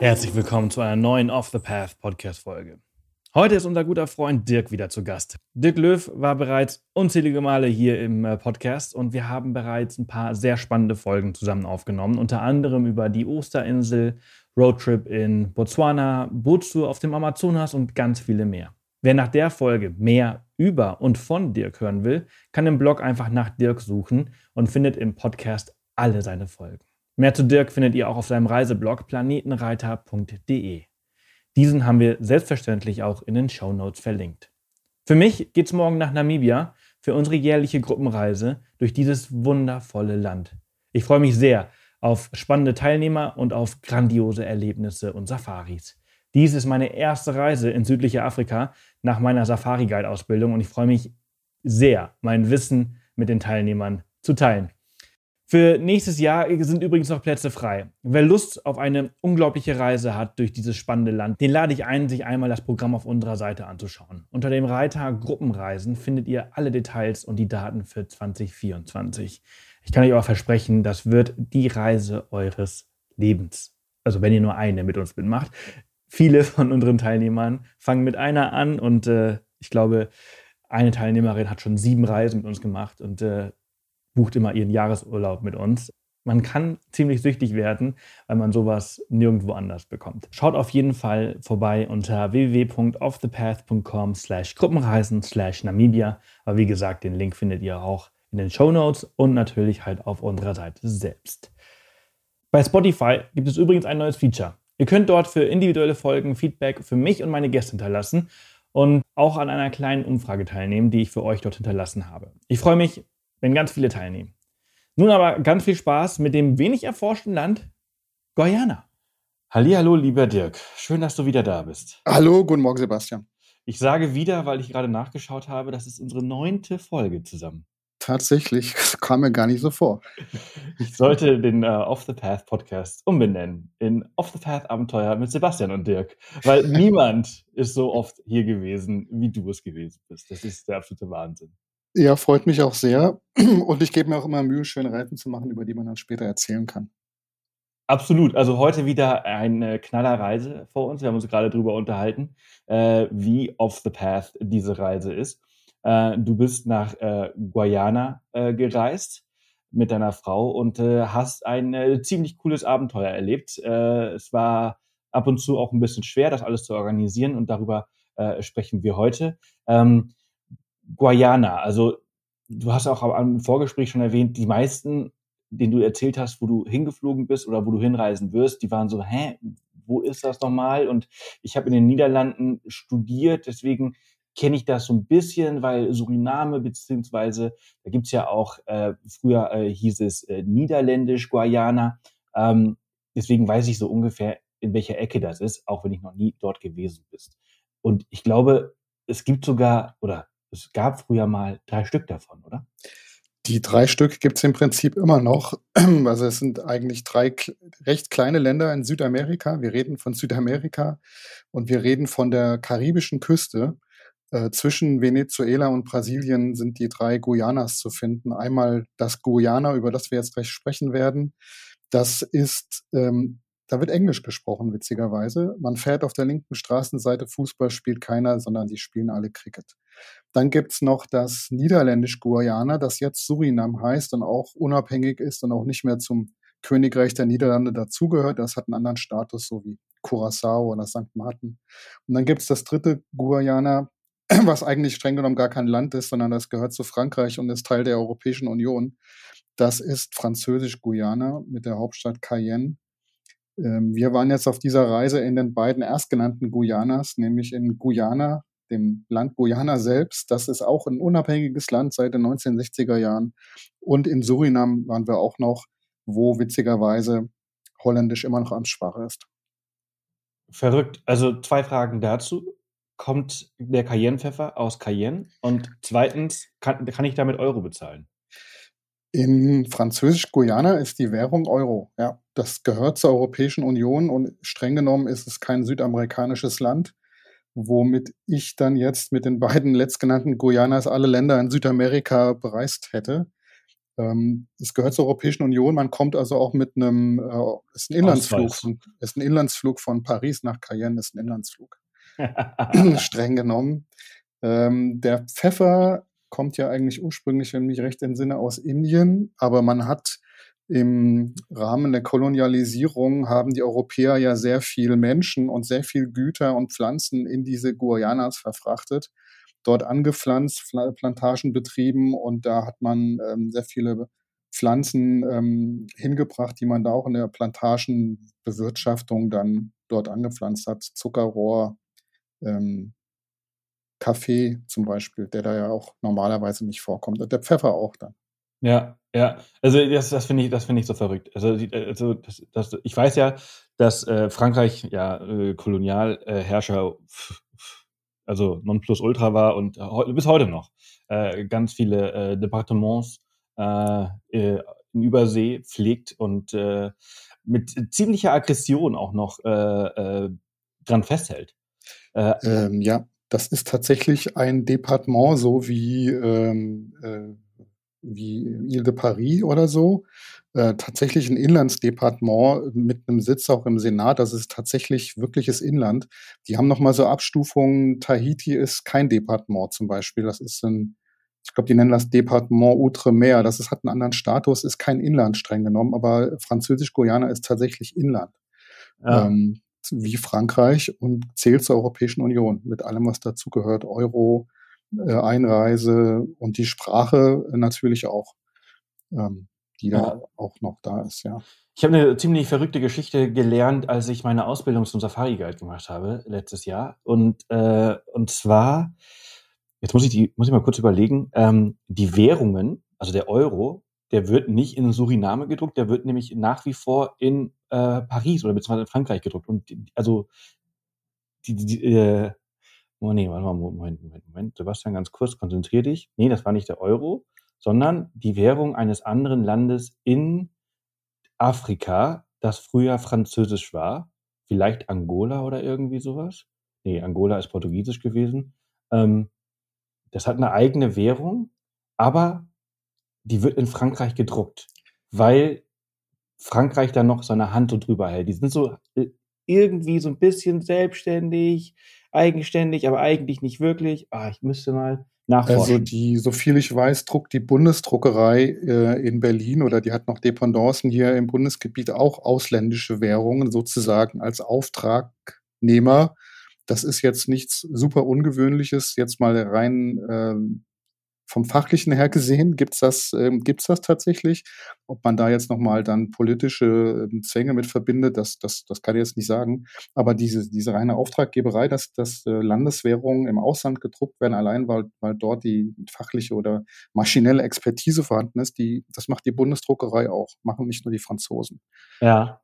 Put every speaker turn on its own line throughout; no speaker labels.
Herzlich willkommen zu einer neuen Off the Path Podcast Folge. Heute ist unser guter Freund Dirk wieder zu Gast. Dirk Löw war bereits unzählige Male hier im äh, Podcast und wir haben bereits ein paar sehr spannende Folgen zusammen aufgenommen, unter anderem über die Osterinsel, Roadtrip in Botswana, Bootstour auf dem Amazonas und ganz viele mehr. Wer nach der Folge mehr über und von Dirk hören will, kann im Blog einfach nach Dirk suchen und findet im Podcast alle seine Folgen. Mehr zu Dirk findet ihr auch auf seinem Reiseblog planetenreiter.de. Diesen haben wir selbstverständlich auch in den Show Notes verlinkt. Für mich geht's morgen nach Namibia für unsere jährliche Gruppenreise durch dieses wundervolle Land. Ich freue mich sehr auf spannende Teilnehmer und auf grandiose Erlebnisse und Safaris. Dies ist meine erste Reise in südliche Afrika nach meiner Safari-Guide-Ausbildung und ich freue mich sehr, mein Wissen mit den Teilnehmern zu teilen. Für nächstes Jahr sind übrigens noch Plätze frei. Wer Lust auf eine unglaubliche Reise hat durch dieses spannende Land, den lade ich ein, sich einmal das Programm auf unserer Seite anzuschauen. Unter dem Reiter Gruppenreisen findet ihr alle Details und die Daten für 2024. Ich kann euch aber versprechen, das wird die Reise eures Lebens. Also wenn ihr nur eine mit uns mitmacht. Viele von unseren Teilnehmern fangen mit einer an und äh, ich glaube, eine Teilnehmerin hat schon sieben Reisen mit uns gemacht und äh, bucht immer ihren Jahresurlaub mit uns. Man kann ziemlich süchtig werden, weil man sowas nirgendwo anders bekommt. Schaut auf jeden Fall vorbei unter www.offthepath.com slash Gruppenreisen slash Namibia. Aber wie gesagt, den Link findet ihr auch in den Show Notes und natürlich halt auf unserer Seite selbst. Bei Spotify gibt es übrigens ein neues Feature. Ihr könnt dort für individuelle Folgen Feedback für mich und meine Gäste hinterlassen und auch an einer kleinen Umfrage teilnehmen, die ich für euch dort hinterlassen habe. Ich freue mich, wenn ganz viele teilnehmen. Nun aber ganz viel Spaß mit dem wenig erforschten Land Guyana. Hallo, lieber Dirk. Schön, dass du wieder da bist.
Hallo, guten Morgen, Sebastian.
Ich sage wieder, weil ich gerade nachgeschaut habe, das ist unsere neunte Folge zusammen.
Tatsächlich, das kam mir gar nicht so vor.
Ich sollte den uh, Off the Path Podcast umbenennen in Off the Path Abenteuer mit Sebastian und Dirk, weil niemand ist so oft hier gewesen, wie du es gewesen bist. Das ist der absolute Wahnsinn.
Ja, freut mich auch sehr. Und ich gebe mir auch immer Mühe, schöne Reiten zu machen, über die man dann später erzählen kann.
Absolut. Also heute wieder eine Knallerreise vor uns. Wir haben uns gerade darüber unterhalten, äh, wie off the path diese Reise ist. Äh, du bist nach äh, Guyana äh, gereist mit deiner Frau und äh, hast ein äh, ziemlich cooles Abenteuer erlebt. Es war ab und zu auch ein bisschen schwer, das alles zu organisieren und darüber sprechen wir heute. Ähm, Guayana, also du hast auch am Vorgespräch schon erwähnt, die meisten, denen du erzählt hast, wo du hingeflogen bist oder wo du hinreisen wirst, die waren so, hä, wo ist das nochmal? Und ich habe in den Niederlanden studiert, deswegen kenne ich das so ein bisschen, weil Suriname, beziehungsweise da gibt's ja auch, äh, früher äh, hieß es äh, Niederländisch Guayana. Ähm, deswegen weiß ich so ungefähr, in welcher Ecke das ist, auch wenn ich noch nie dort gewesen bin. Und ich glaube, es gibt sogar, oder es gab früher mal drei Stück davon, oder?
Die drei Stück gibt es im Prinzip immer noch. Also es sind eigentlich drei recht kleine Länder in Südamerika. Wir reden von Südamerika und wir reden von der karibischen Küste. Äh, zwischen Venezuela und Brasilien sind die drei Guyanas zu finden. Einmal das Guyana, über das wir jetzt gleich sprechen werden. Das ist ähm, da wird Englisch gesprochen, witzigerweise. Man fährt auf der linken Straßenseite, Fußball spielt keiner, sondern die spielen alle Cricket. Dann gibt's noch das Niederländisch-Guayana, das jetzt Surinam heißt und auch unabhängig ist und auch nicht mehr zum Königreich der Niederlande dazugehört. Das hat einen anderen Status, so wie Curaçao oder St. Martin. Und dann gibt's das dritte Guayana, was eigentlich streng genommen gar kein Land ist, sondern das gehört zu Frankreich und ist Teil der Europäischen Union. Das ist Französisch-Guyana mit der Hauptstadt Cayenne. Ähm, wir waren jetzt auf dieser Reise in den beiden erstgenannten Guyanas, nämlich in Guyana, dem Land Guyana selbst. Das ist auch ein unabhängiges Land seit den 1960er Jahren. Und in Surinam waren wir auch noch, wo witzigerweise Holländisch immer noch Amtssprache ist.
Verrückt. Also zwei Fragen dazu. Kommt der Cayennepfeffer aus Cayenne? Und zweitens, kann, kann ich damit Euro bezahlen?
In Französisch-Guyana ist die Währung Euro. Ja, das gehört zur Europäischen Union und streng genommen ist es kein südamerikanisches Land, womit ich dann jetzt mit den beiden letztgenannten Guyanas alle Länder in Südamerika bereist hätte. Ähm, es gehört zur Europäischen Union. Man kommt also auch mit einem, äh, ist ein Inlandsflug, von, ist ein Inlandsflug von Paris nach Cayenne, ist ein Inlandsflug. Streng genommen. Ähm, der Pfeffer kommt ja eigentlich ursprünglich, wenn mich recht entsinne, aus Indien, aber man hat im Rahmen der Kolonialisierung haben die Europäer ja sehr viel Menschen und sehr viel Güter und Pflanzen in diese Guayanas verfrachtet, dort angepflanzt, Plantagen betrieben und da hat man ähm, sehr viele Pflanzen ähm, hingebracht, die man da auch in der Plantagenbewirtschaftung dann dort angepflanzt hat. Zuckerrohr, ähm, Kaffee zum Beispiel, der da ja auch normalerweise nicht vorkommt. Der Pfeffer auch dann.
Ja, ja. Also das, das finde ich, das ich so verrückt. Also, also das, das, ich weiß ja, dass äh, Frankreich ja äh, Kolonialherrscher, also Nonplusultra war und he bis heute noch äh, ganz viele äh, Departements äh, äh, in Übersee pflegt und mit ziemlicher Aggression auch noch dran festhält.
Äh, ähm, ja, das ist tatsächlich ein Departement, so wie, ähm, äh, wie Ile de Paris oder so. Äh, tatsächlich ein Inlandsdepartement mit einem Sitz auch im Senat. Das ist tatsächlich wirkliches Inland. Die haben nochmal so Abstufungen. Tahiti ist kein Departement zum Beispiel. Das ist ein, ich glaube, die nennen das Departement Outremer. Das ist, hat einen anderen Status, ist kein Inland streng genommen, aber Französisch-Guyana ist tatsächlich Inland. Ja. Ähm, wie Frankreich und zählt zur Europäischen Union mit allem, was dazugehört, Euro, äh, Einreise und die Sprache natürlich auch, ähm, die ja. da auch noch da ist, ja.
Ich habe eine ziemlich verrückte Geschichte gelernt, als ich meine Ausbildung zum Safari Guide gemacht habe letztes Jahr und äh, und zwar jetzt muss ich die muss ich mal kurz überlegen ähm, die Währungen also der Euro der wird nicht in Suriname gedruckt, der wird nämlich nach wie vor in äh, Paris oder beziehungsweise in Frankreich gedruckt. Und die, also die, die, äh, oh nee, warte mal, Moment, Moment, Moment, Sebastian, ganz kurz, konzentrier dich. Nee, das war nicht der Euro, sondern die Währung eines anderen Landes in Afrika, das früher französisch war. Vielleicht Angola oder irgendwie sowas. Nee, Angola ist portugiesisch gewesen. Ähm, das hat eine eigene Währung, aber die wird in Frankreich gedruckt, weil Frankreich da noch seine Hand so drüber hält. Die sind so äh, irgendwie so ein bisschen selbstständig, eigenständig, aber eigentlich nicht wirklich. Ah, ich müsste mal nachforschen.
Also die, so viel ich weiß, druckt die Bundesdruckerei äh, in Berlin oder die hat noch Dependancen hier im Bundesgebiet auch ausländische Währungen sozusagen als Auftragnehmer. Das ist jetzt nichts super Ungewöhnliches, jetzt mal rein ähm, vom Fachlichen her gesehen, gibt's das, ähm, gibt's das tatsächlich? Ob man da jetzt nochmal dann politische ähm, Zwänge mit verbindet, das, das, das kann ich jetzt nicht sagen. Aber diese, diese reine Auftraggeberei, dass, dass äh, Landeswährungen im Ausland gedruckt werden, allein weil, weil dort die fachliche oder maschinelle Expertise vorhanden ist, die, das macht die Bundesdruckerei auch, machen nicht nur die Franzosen.
Ja.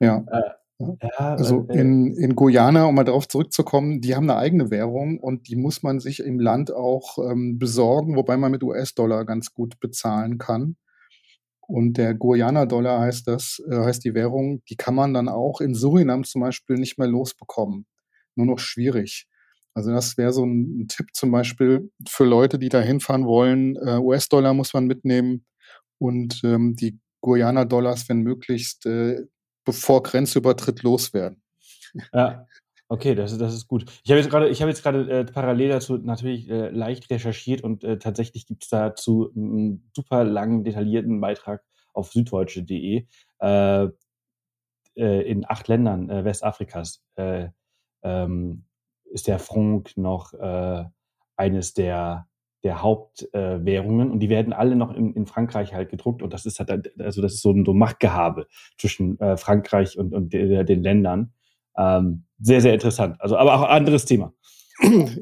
Ja. Äh, ja, also äh, in, in Guyana, um mal darauf zurückzukommen, die haben eine eigene Währung und die muss man sich im Land auch ähm, besorgen, wobei man mit US-Dollar ganz gut bezahlen kann. Und der Guyana-Dollar heißt das, äh, heißt die Währung, die kann man dann auch in Surinam zum Beispiel nicht mehr losbekommen. Nur noch schwierig. Also das wäre so ein, ein, Tipp zum Beispiel für Leute, die da hinfahren wollen. Äh, US-Dollar muss man mitnehmen und ähm, die Guyana-Dollars, wenn möglichst, äh, bevor Grenzübertritt loswerden.
Ja, okay, das ist, das ist gut. Ich habe jetzt gerade, ich äh, parallel dazu natürlich äh, leicht recherchiert und äh, tatsächlich gibt es dazu einen super langen, detaillierten Beitrag auf süddeutsche.de äh, äh, in acht Ländern äh, Westafrikas äh, ähm, ist der Franc noch eines der der Hauptwährungen äh, und die werden alle noch in, in Frankreich halt gedruckt und das ist halt, also das ist so ein so Machtgehabe zwischen äh, Frankreich und, und de, den Ländern. Ähm, sehr, sehr interessant. Also, aber auch anderes Thema.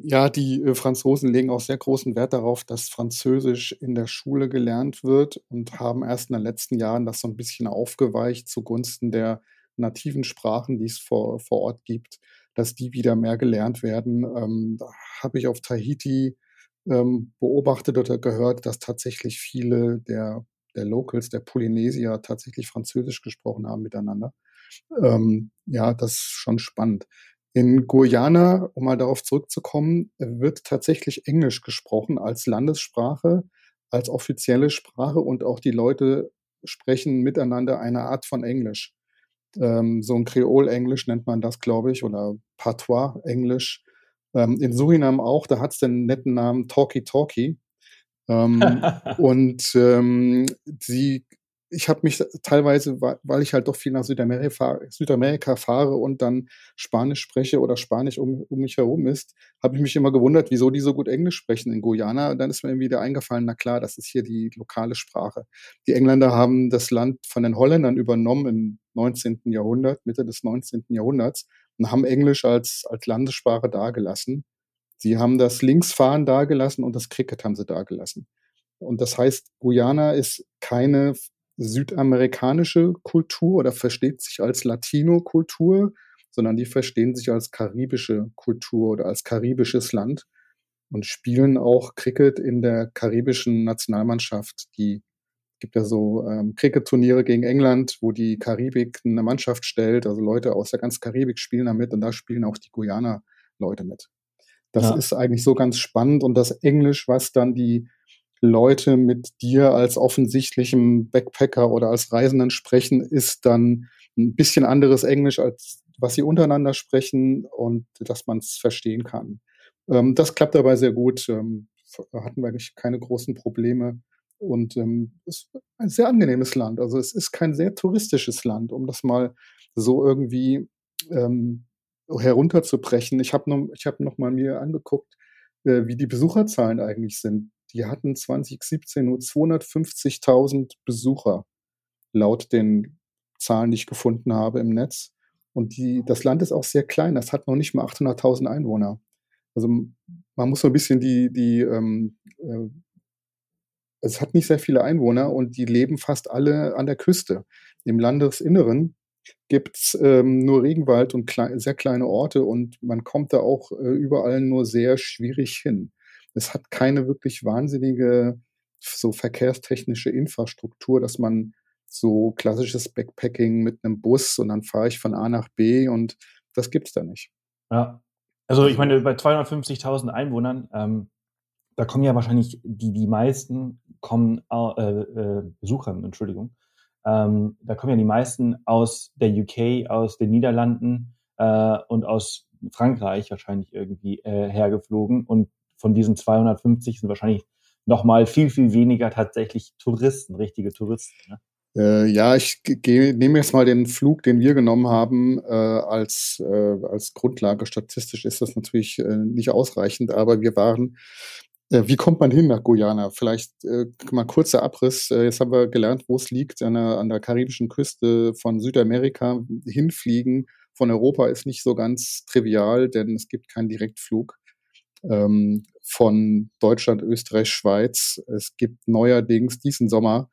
Ja, die äh, Franzosen legen auch sehr großen Wert darauf, dass Französisch in der Schule gelernt wird und haben erst in den letzten Jahren das so ein bisschen aufgeweicht zugunsten der nativen Sprachen, die es vor, vor Ort gibt, dass die wieder mehr gelernt werden. Ähm, da habe ich auf Tahiti ähm, beobachtet oder gehört, dass tatsächlich viele der, der Locals, der Polynesier tatsächlich Französisch gesprochen haben miteinander. Ähm, ja, das ist schon spannend. In Guyana, um mal darauf zurückzukommen, wird tatsächlich Englisch gesprochen als Landessprache, als offizielle Sprache und auch die Leute sprechen miteinander eine Art von Englisch. Ähm, so ein Kreol-Englisch nennt man das, glaube ich, oder Patois-Englisch. Ähm, in Surinam auch, da hat es den netten Namen Talkie Talkie. Ähm, und ähm, sie ich habe mich teilweise, weil ich halt doch viel nach Südamerika, Südamerika fahre und dann Spanisch spreche oder Spanisch um, um mich herum ist, habe ich mich immer gewundert, wieso die so gut Englisch sprechen in Guyana. Und dann ist mir irgendwie wieder eingefallen, na klar, das ist hier die lokale Sprache. Die Engländer haben das Land von den Holländern übernommen im 19. Jahrhundert, Mitte des 19. Jahrhunderts und haben Englisch als, als Landessprache dagelassen. Sie haben das Linksfahren dagelassen und das Cricket haben sie dagelassen. Und das heißt, Guyana ist keine südamerikanische Kultur oder versteht sich als Latino-Kultur, sondern die verstehen sich als karibische Kultur oder als karibisches Land und spielen auch Cricket in der karibischen Nationalmannschaft. Die gibt ja so ähm, Cricket-Turniere gegen England, wo die Karibik eine Mannschaft stellt, also Leute aus der ganzen Karibik spielen da mit und da spielen auch die Guyana Leute mit. Das ja. ist eigentlich so ganz spannend und das Englisch, was dann die Leute mit dir als offensichtlichem Backpacker oder als Reisenden sprechen, ist dann ein bisschen anderes Englisch, als was sie untereinander sprechen und dass man es verstehen kann. Ähm, das klappt dabei sehr gut. Ähm, hatten wir eigentlich keine großen Probleme. Und ähm, es ist ein sehr angenehmes Land. Also es ist kein sehr touristisches Land, um das mal so irgendwie ähm, herunterzubrechen. Ich habe noch, ich hab noch mal mir angeguckt, äh, wie die Besucherzahlen eigentlich sind die hatten 2017 nur 250.000 Besucher, laut den Zahlen, die ich gefunden habe im Netz. Und die, das Land ist auch sehr klein, das hat noch nicht mal 800.000 Einwohner. Also man muss so ein bisschen die, die ähm, äh, es hat nicht sehr viele Einwohner und die leben fast alle an der Küste. Im Landesinneren gibt es ähm, nur Regenwald und klei sehr kleine Orte und man kommt da auch äh, überall nur sehr schwierig hin es hat keine wirklich wahnsinnige so verkehrstechnische Infrastruktur, dass man so klassisches Backpacking mit einem Bus und dann fahre ich von A nach B und das gibt es da nicht.
Ja, also ich meine, bei 250.000 Einwohnern, ähm, da kommen ja wahrscheinlich die, die meisten kommen, äh, äh, Besuchern, Entschuldigung, ähm, da kommen ja die meisten aus der UK, aus den Niederlanden äh, und aus Frankreich wahrscheinlich irgendwie äh, hergeflogen und von diesen 250 sind wahrscheinlich noch mal viel, viel weniger tatsächlich Touristen, richtige Touristen. Ne?
Äh, ja, ich nehme jetzt mal den Flug, den wir genommen haben, äh, als, äh, als Grundlage. Statistisch ist das natürlich äh, nicht ausreichend, aber wir waren wie kommt man hin nach Guyana? Vielleicht äh, mal kurzer Abriss. Äh, jetzt haben wir gelernt, wo es liegt, an der, an der karibischen Küste von Südamerika. Hinfliegen von Europa ist nicht so ganz trivial, denn es gibt keinen Direktflug ähm, von Deutschland, Österreich, Schweiz. Es gibt neuerdings diesen Sommer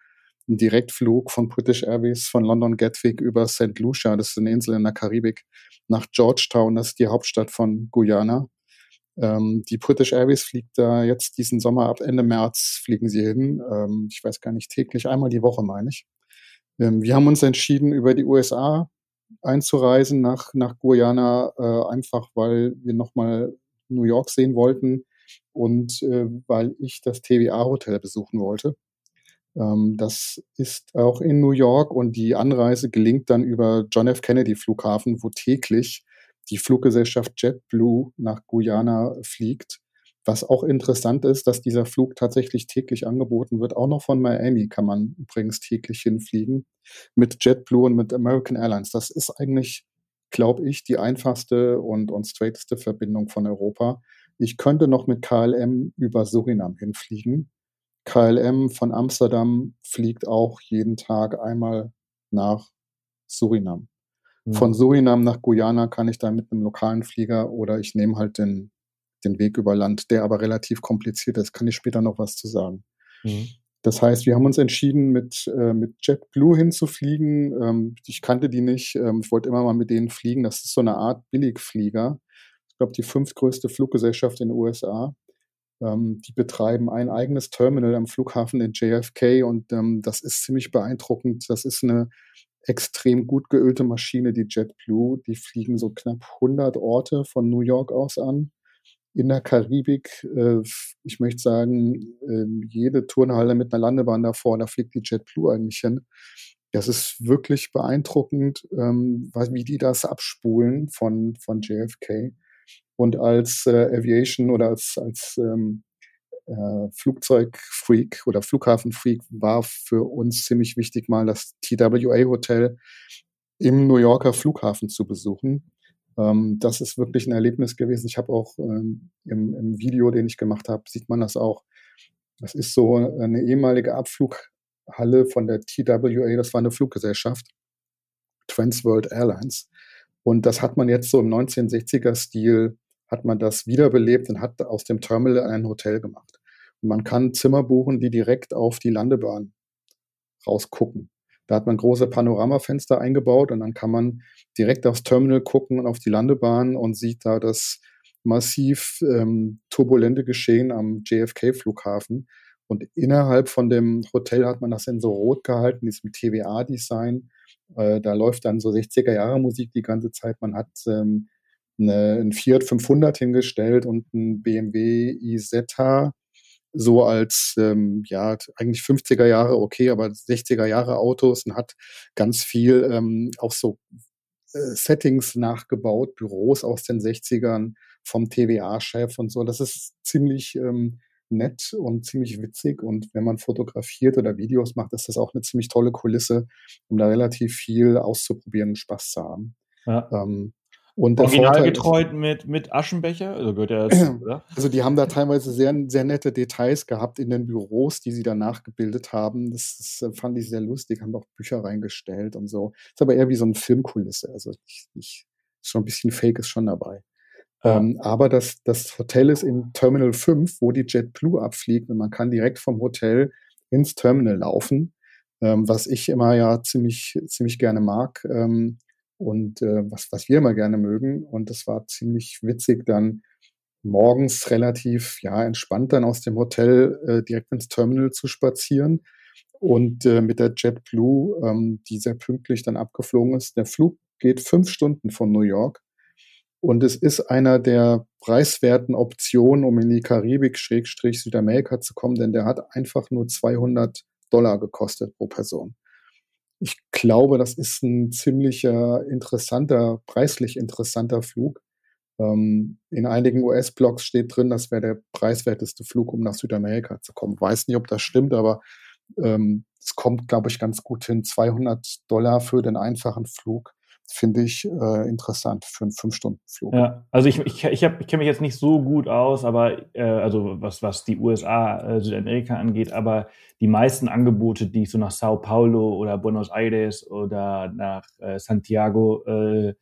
einen Direktflug von British Airways von London Gatwick über St. Lucia, das ist eine Insel in der Karibik, nach Georgetown, das ist die Hauptstadt von Guyana. Ähm, die British Airways fliegt da jetzt diesen Sommer ab Ende März fliegen sie hin. Ähm, ich weiß gar nicht, täglich, einmal die Woche meine ich. Ähm, wir haben uns entschieden, über die USA einzureisen nach, nach Guyana, äh, einfach weil wir nochmal New York sehen wollten und äh, weil ich das TVA-Hotel besuchen wollte. Ähm, das ist auch in New York und die Anreise gelingt dann über John F. Kennedy Flughafen, wo täglich die Fluggesellschaft JetBlue nach Guyana fliegt. Was auch interessant ist, dass dieser Flug tatsächlich täglich angeboten wird. Auch noch von Miami kann man übrigens täglich hinfliegen mit JetBlue und mit American Airlines. Das ist eigentlich glaube ich, die einfachste und, und straighteste Verbindung von Europa. Ich könnte noch mit KLM über Surinam hinfliegen. KLM von Amsterdam fliegt auch jeden Tag einmal nach Surinam. Mhm. Von Surinam nach Guyana kann ich dann mit einem lokalen Flieger oder ich nehme halt den, den Weg über Land, der aber relativ kompliziert ist. Kann ich später noch was zu sagen. Mhm. Das heißt, wir haben uns entschieden, mit, äh, mit JetBlue hinzufliegen. Ähm, ich kannte die nicht. Ähm, ich wollte immer mal mit denen fliegen. Das ist so eine Art Billigflieger. Ich glaube, die fünftgrößte Fluggesellschaft in den USA. Ähm, die betreiben ein eigenes Terminal am Flughafen in JFK und ähm, das ist ziemlich beeindruckend. Das ist eine extrem gut geölte Maschine, die JetBlue. Die fliegen so knapp 100 Orte von New York aus an in der Karibik, äh, ich möchte sagen, äh, jede Turnhalle mit einer Landebahn davor, da fliegt die JetBlue eigentlich hin. Das ist wirklich beeindruckend, ähm, wie die das abspulen von, von JFK. Und als äh, Aviation oder als, als ähm, äh, Flugzeugfreak oder Flughafenfreak war für uns ziemlich wichtig, mal das TWA Hotel im New Yorker Flughafen zu besuchen. Ähm, das ist wirklich ein Erlebnis gewesen. Ich habe auch ähm, im, im, Video, den ich gemacht habe, sieht man das auch. Das ist so eine ehemalige Abflughalle von der TWA, das war eine Fluggesellschaft, Transworld Airlines. Und das hat man jetzt so im 1960er-Stil, hat man das wiederbelebt und hat aus dem Terminal ein Hotel gemacht. Und man kann Zimmer buchen, die direkt auf die Landebahn rausgucken. Da hat man große Panoramafenster eingebaut und dann kann man direkt aufs Terminal gucken und auf die Landebahn und sieht da das massiv ähm, turbulente Geschehen am JFK-Flughafen. Und innerhalb von dem Hotel hat man das in so rot gehalten, diesem TVA-Design. Äh, da läuft dann so 60er-Jahre-Musik die ganze Zeit. Man hat ähm, eine, ein Fiat 500 hingestellt und ein BMW Isetta so als, ähm, ja, eigentlich 50er Jahre okay, aber 60er Jahre Autos und hat ganz viel ähm, auch so äh, Settings nachgebaut, Büros aus den 60ern vom TVA-Chef und so. Das ist ziemlich ähm, nett und ziemlich witzig. Und wenn man fotografiert oder Videos macht, ist das auch eine ziemlich tolle Kulisse, um da relativ viel auszuprobieren und Spaß zu haben. Ja. Ähm,
und Originalgetreu mit, mit Aschenbecher? Also gehört ja dazu,
oder? Also die haben da teilweise sehr, sehr nette Details gehabt in den Büros, die sie da nachgebildet haben. Das, das äh, fand ich sehr lustig, haben auch Bücher reingestellt und so. Ist aber eher wie so eine Filmkulisse. Also ich, ich, schon ein bisschen Fake ist schon dabei. Ja. Ähm, aber das, das Hotel ist im Terminal 5, wo die JetBlue abfliegt und man kann direkt vom Hotel ins Terminal laufen, ähm, was ich immer ja ziemlich, ziemlich gerne mag. Ähm, und äh, was, was wir immer gerne mögen. Und das war ziemlich witzig, dann morgens relativ ja entspannt dann aus dem Hotel äh, direkt ins Terminal zu spazieren und äh, mit der JetBlue, ähm, die sehr pünktlich dann abgeflogen ist. Der Flug geht fünf Stunden von New York und es ist einer der preiswerten Optionen, um in die Karibik Schrägstrich Südamerika zu kommen, denn der hat einfach nur 200 Dollar gekostet pro Person ich glaube, das ist ein ziemlicher interessanter, preislich interessanter Flug. Ähm, in einigen US-Blogs steht drin, das wäre der preiswerteste Flug, um nach Südamerika zu kommen. Weiß nicht, ob das stimmt, aber ähm, es kommt, glaube ich, ganz gut hin. 200 Dollar für den einfachen Flug finde ich äh, interessant für einen Fünf-Stunden-Flug.
Ja, also ich, ich, ich, ich kenne mich jetzt nicht so gut aus, aber äh, also was, was die USA, äh, Südamerika angeht, aber die meisten Angebote, die ich so nach Sao Paulo oder Buenos Aires oder nach äh, Santiago äh,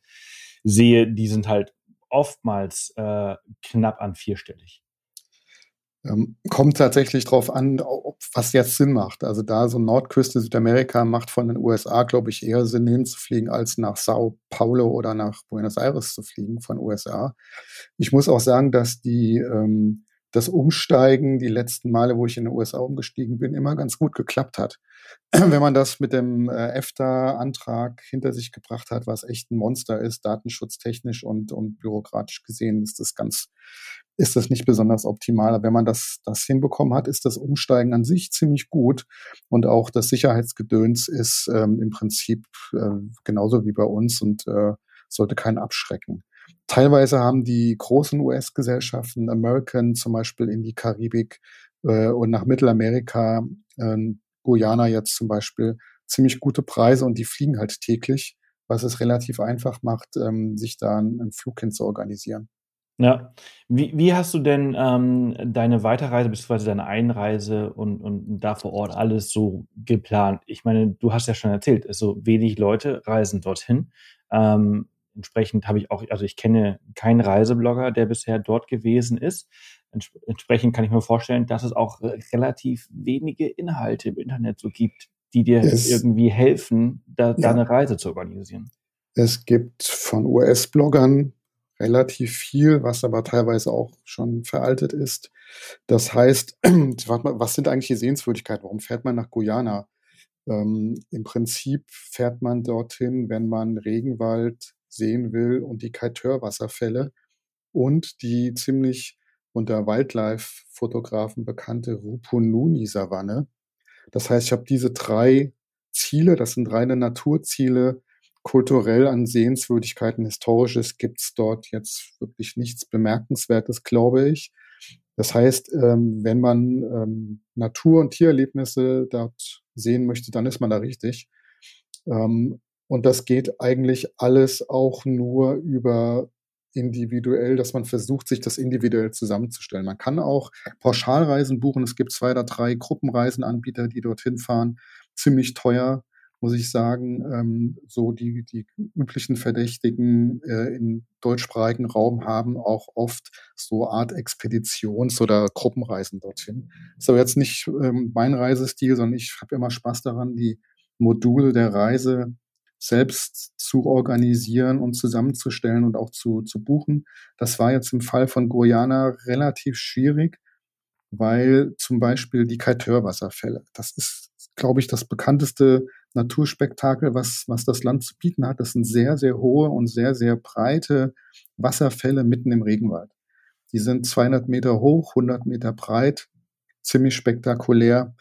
sehe, die sind halt oftmals äh, knapp an vierstellig.
Ähm, kommt tatsächlich drauf an, ob, was jetzt Sinn macht. Also da so Nordküste Südamerika macht von den USA, glaube ich, eher Sinn hinzufliegen, als nach Sao Paulo oder nach Buenos Aires zu fliegen von USA. Ich muss auch sagen, dass die ähm, das Umsteigen die letzten Male, wo ich in den USA umgestiegen bin, immer ganz gut geklappt hat. Wenn man das mit dem äh, EFTA-Antrag hinter sich gebracht hat, was echt ein Monster ist, datenschutztechnisch und, und bürokratisch gesehen, ist das ganz, ist das nicht besonders optimal. Wenn man das, das hinbekommen hat, ist das Umsteigen an sich ziemlich gut. Und auch das Sicherheitsgedöns ist ähm, im Prinzip äh, genauso wie bei uns und äh, sollte keinen abschrecken. Teilweise haben die großen US-Gesellschaften, American zum Beispiel in die Karibik äh, und nach Mittelamerika, äh, Guyana jetzt zum Beispiel, ziemlich gute Preise und die fliegen halt täglich, was es relativ einfach macht, ähm, sich da einen, Flug hin zu organisieren.
Ja. Wie, wie hast du denn ähm, deine Weiterreise bzw. deine Einreise und, und da vor Ort alles so geplant? Ich meine, du hast ja schon erzählt, also wenig Leute reisen dorthin. Ähm, entsprechend habe ich auch, also ich kenne keinen Reiseblogger, der bisher dort gewesen ist. Entsprechend kann ich mir vorstellen, dass es auch relativ wenige Inhalte im Internet so gibt, die dir es, irgendwie helfen, da, ja. deine Reise zu organisieren.
Es gibt von US-Bloggern relativ viel, was aber teilweise auch schon veraltet ist. Das heißt, was sind eigentlich die Sehenswürdigkeiten? Warum fährt man nach Guyana? Ähm, Im Prinzip fährt man dorthin, wenn man Regenwald sehen will und die Kaitör-Wasserfälle und die ziemlich und der Wildlife-Fotografen bekannte Rupununi-Savanne. Das heißt, ich habe diese drei Ziele, das sind reine Naturziele, kulturell an Sehenswürdigkeiten, historisches gibt's dort jetzt wirklich nichts Bemerkenswertes, glaube ich. Das heißt, ähm, wenn man ähm, Natur- und Tiererlebnisse dort sehen möchte, dann ist man da richtig. Ähm, und das geht eigentlich alles auch nur über individuell, dass man versucht, sich das individuell zusammenzustellen. Man kann auch Pauschalreisen buchen. Es gibt zwei oder drei Gruppenreisenanbieter, die dorthin fahren. Ziemlich teuer muss ich sagen, ähm, so die, die üblichen Verdächtigen äh, im deutschsprachigen Raum haben auch oft so Art Expeditions- oder Gruppenreisen dorthin. Ist aber jetzt nicht ähm, mein Reisestil, sondern ich habe immer Spaß daran, die Module der Reise selbst zu organisieren und zusammenzustellen und auch zu, zu buchen. Das war jetzt im Fall von Guyana relativ schwierig, weil zum Beispiel die Kaitör-Wasserfälle, das ist, glaube ich, das bekannteste Naturspektakel, was, was das Land zu bieten hat. Das sind sehr, sehr hohe und sehr, sehr breite Wasserfälle mitten im Regenwald. Die sind 200 Meter hoch, 100 Meter breit, ziemlich spektakulär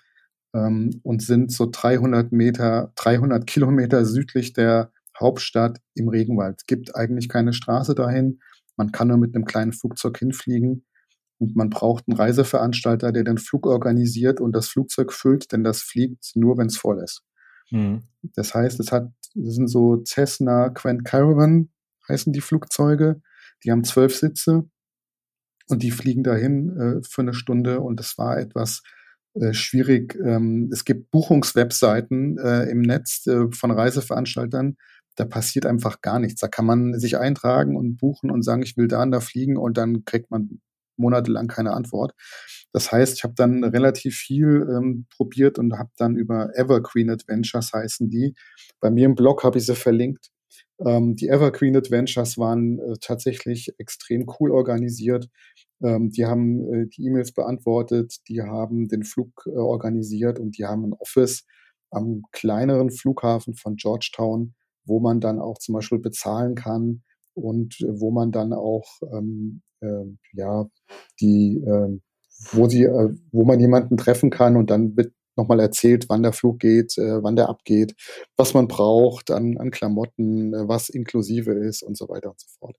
ähm, und sind so 300 Meter, 300 Kilometer südlich der Hauptstadt im Regenwald. Es gibt eigentlich keine Straße dahin. Man kann nur mit einem kleinen Flugzeug hinfliegen. Und man braucht einen Reiseveranstalter, der den Flug organisiert und das Flugzeug füllt, denn das fliegt nur, wenn es voll ist. Mhm. Das heißt, es hat, das sind so Cessna Quent Caravan heißen die Flugzeuge. Die haben zwölf Sitze und die fliegen dahin äh, für eine Stunde und es war etwas äh, schwierig. Ähm, es gibt Buchungswebseiten äh, im Netz äh, von Reiseveranstaltern, da passiert einfach gar nichts. Da kann man sich eintragen und buchen und sagen, ich will da und da fliegen und dann kriegt man monatelang keine Antwort. Das heißt, ich habe dann relativ viel ähm, probiert und habe dann über Evergreen Adventures heißen die. Bei mir im Blog habe ich sie verlinkt. Ähm, die Evergreen Adventures waren äh, tatsächlich extrem cool organisiert. Ähm, die haben äh, die E-Mails beantwortet, die haben den Flug äh, organisiert und die haben ein Office am kleineren Flughafen von Georgetown, wo man dann auch zum Beispiel bezahlen kann und äh, wo man dann auch ähm, äh, ja die äh, wo sie, äh, wo man jemanden treffen kann und dann wird nochmal erzählt, wann der Flug geht, äh, wann der abgeht, was man braucht an, an Klamotten, äh, was inklusive ist und so weiter und so fort.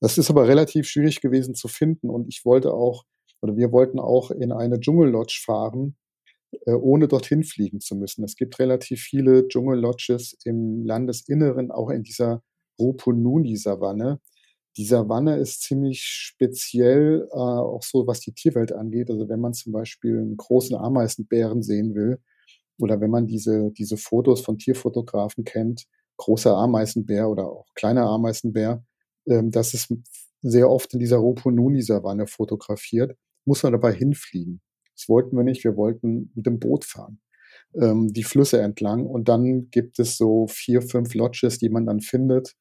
Das ist aber relativ schwierig gewesen zu finden und ich wollte auch, oder wir wollten auch in eine Dschungellodge fahren, äh, ohne dorthin fliegen zu müssen. Es gibt relativ viele Dschungellodges im Landesinneren, auch in dieser Rupununi-Savanne die Savanne ist ziemlich speziell, äh, auch so was die Tierwelt angeht. Also wenn man zum Beispiel einen großen Ameisenbären sehen will oder wenn man diese, diese Fotos von Tierfotografen kennt, großer Ameisenbär oder auch kleiner Ameisenbär, ähm, das ist sehr oft in dieser Roponuni-Savanne fotografiert, muss man dabei hinfliegen. Das wollten wir nicht, wir wollten mit dem Boot fahren ähm, die Flüsse entlang. Und dann gibt es so vier, fünf Lodges, die man dann findet,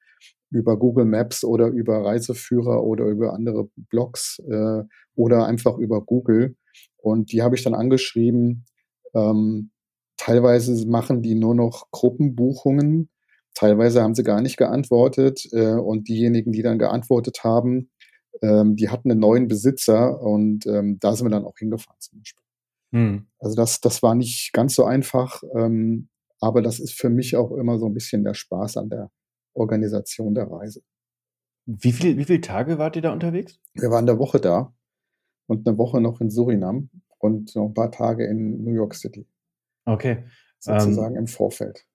über Google Maps oder über Reiseführer oder über andere Blogs äh, oder einfach über Google. Und die habe ich dann angeschrieben. Ähm, teilweise machen die nur noch Gruppenbuchungen. Teilweise haben sie gar nicht geantwortet. Äh, und diejenigen, die dann geantwortet haben, ähm, die hatten einen neuen Besitzer. Und ähm, da sind wir dann auch hingefahren zum Beispiel. Hm. Also das, das war nicht ganz so einfach. Ähm, aber das ist für mich auch immer so ein bisschen der Spaß an der Organisation der Reise.
Wie, viel, wie viele Tage wart ihr da unterwegs?
Wir waren eine Woche da und eine Woche noch in Surinam und noch ein paar Tage in New York City.
Okay.
Sozusagen ähm, im Vorfeld.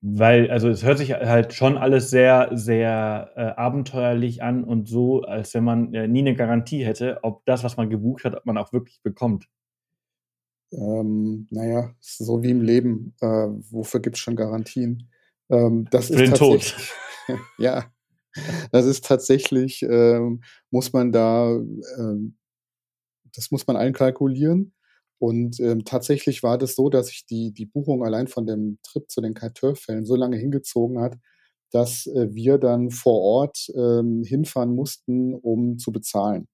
Weil, also es hört sich halt schon alles sehr, sehr äh, abenteuerlich an und so, als wenn man äh, nie eine Garantie hätte, ob das, was man gebucht hat, ob man auch wirklich bekommt.
Ähm, naja, so wie im Leben. Äh, wofür gibt es schon Garantien?
Ähm, das Für ist den Tod.
ja, das ist tatsächlich, ähm, muss man da, ähm, das muss man einkalkulieren. Und ähm, tatsächlich war das so, dass sich die, die Buchung allein von dem Trip zu den Kaitör-Fällen so lange hingezogen hat, dass äh, wir dann vor Ort ähm, hinfahren mussten, um zu bezahlen.